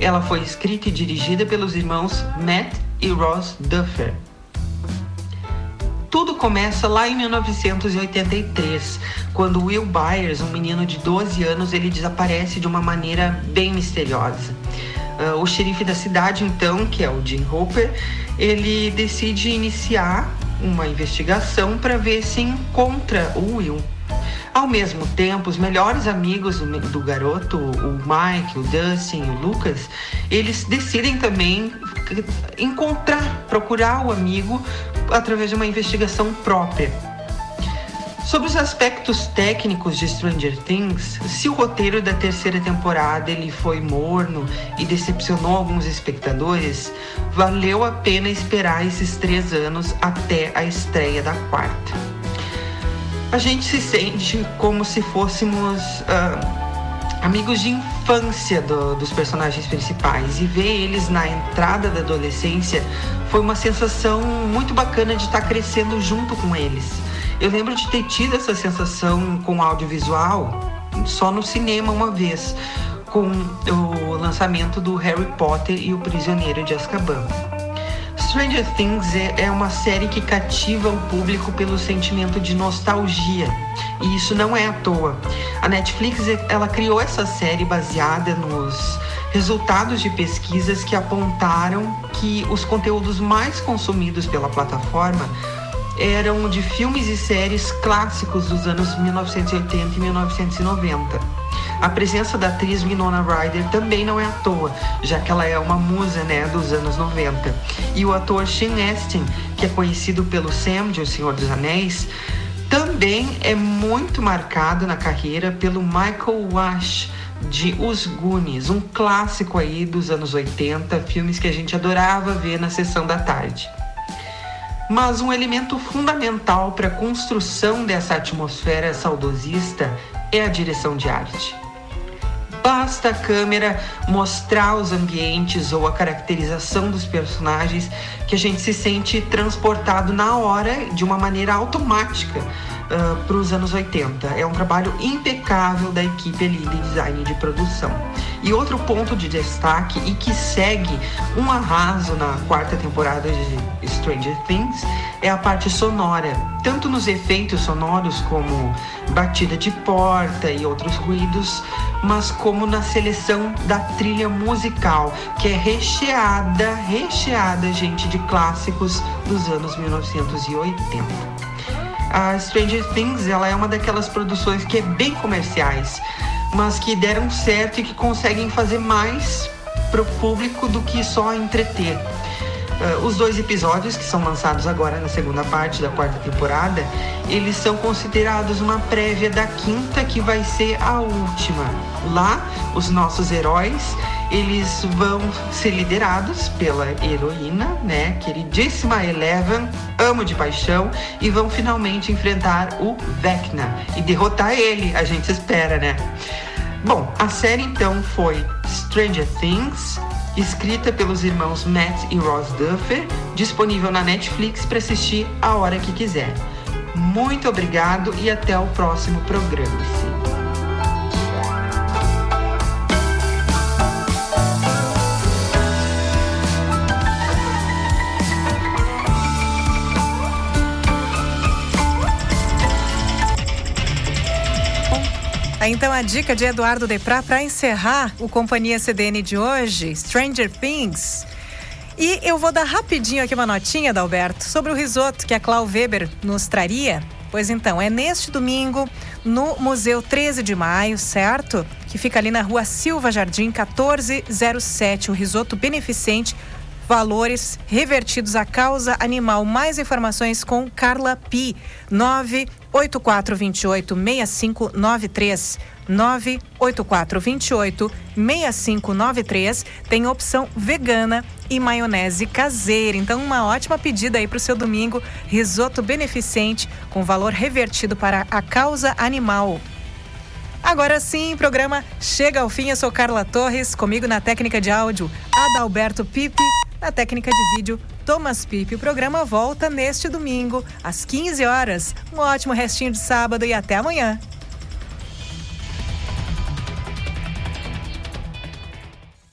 Ela foi escrita e dirigida pelos irmãos Matt e Ross Duffer. Tudo começa lá em 1983, quando Will Byers, um menino de 12 anos, ele desaparece de uma maneira bem misteriosa. Uh, o xerife da cidade, então, que é o Jim Hooper, ele decide iniciar uma investigação para ver se encontra o Will. Ao mesmo tempo, os melhores amigos do garoto, o Mike, o Dustin, o Lucas, eles decidem também encontrar, procurar o amigo através de uma investigação própria. Sobre os aspectos técnicos de Stranger Things, se o roteiro da terceira temporada ele foi morno e decepcionou alguns espectadores, valeu a pena esperar esses três anos até a estreia da quarta. A gente se sente como se fôssemos uh, amigos de infância do, dos personagens principais e ver eles na entrada da adolescência foi uma sensação muito bacana de estar crescendo junto com eles. Eu lembro de ter tido essa sensação com audiovisual só no cinema uma vez, com o lançamento do Harry Potter e o Prisioneiro de Azkaban. Stranger Things é, é uma série que cativa o público pelo sentimento de nostalgia. E isso não é à toa. A Netflix ela criou essa série baseada nos resultados de pesquisas que apontaram que os conteúdos mais consumidos pela plataforma eram de filmes e séries clássicos dos anos 1980 e 1990. A presença da atriz Winona Ryder também não é à toa, já que ela é uma musa né, dos anos 90. E o ator Sean Astin, que é conhecido pelo Sam de O Senhor dos Anéis, também é muito marcado na carreira pelo Michael Wash de Os Goonies, um clássico aí dos anos 80, filmes que a gente adorava ver na sessão da tarde. Mas um elemento fundamental para a construção dessa atmosfera saudosista é a direção de arte. Basta a câmera mostrar os ambientes ou a caracterização dos personagens que a gente se sente transportado na hora de uma maneira automática uh, para os anos 80. É um trabalho impecável da equipe ali de design de produção. E outro ponto de destaque e que segue um arraso na quarta temporada de Stranger Things é a parte sonora, tanto nos efeitos sonoros como batida de porta e outros ruídos, mas como na seleção da trilha musical, que é recheada, recheada, gente, de clássicos dos anos 1980 a Stranger Things ela é uma daquelas produções que é bem comerciais, mas que deram certo e que conseguem fazer mais para o público do que só entreter. Uh, os dois episódios que são lançados agora na segunda parte da quarta temporada, eles são considerados uma prévia da quinta que vai ser a última. Lá, os nossos heróis eles vão ser liderados pela heroína, né, queridíssima Eleven, amo de paixão, e vão finalmente enfrentar o Vecna e derrotar ele, a gente espera, né? Bom, a série então foi Stranger Things, escrita pelos irmãos Matt e Ross Duffer, disponível na Netflix para assistir a hora que quiser. Muito obrigado e até o próximo programa. Então a dica de Eduardo Deprá para encerrar o Companhia CDN de hoje, Stranger Things. E eu vou dar rapidinho aqui uma notinha, Dalberto, sobre o risoto que a Clau Weber nos traria. Pois então, é neste domingo no Museu 13 de Maio, certo? Que fica ali na rua Silva Jardim, 1407, o risoto beneficente valores revertidos à causa animal. Mais informações com Carla Pi, 98428 6593. 98428 6593 tem opção vegana e maionese caseira. Então, uma ótima pedida aí para o seu domingo: risoto beneficente com valor revertido para a causa animal. Agora sim, programa chega ao fim. Eu sou Carla Torres, comigo na técnica de áudio, Adalberto Pipe. Na técnica de vídeo, Thomas Pipe. O programa volta neste domingo, às 15 horas. Um ótimo restinho de sábado e até amanhã.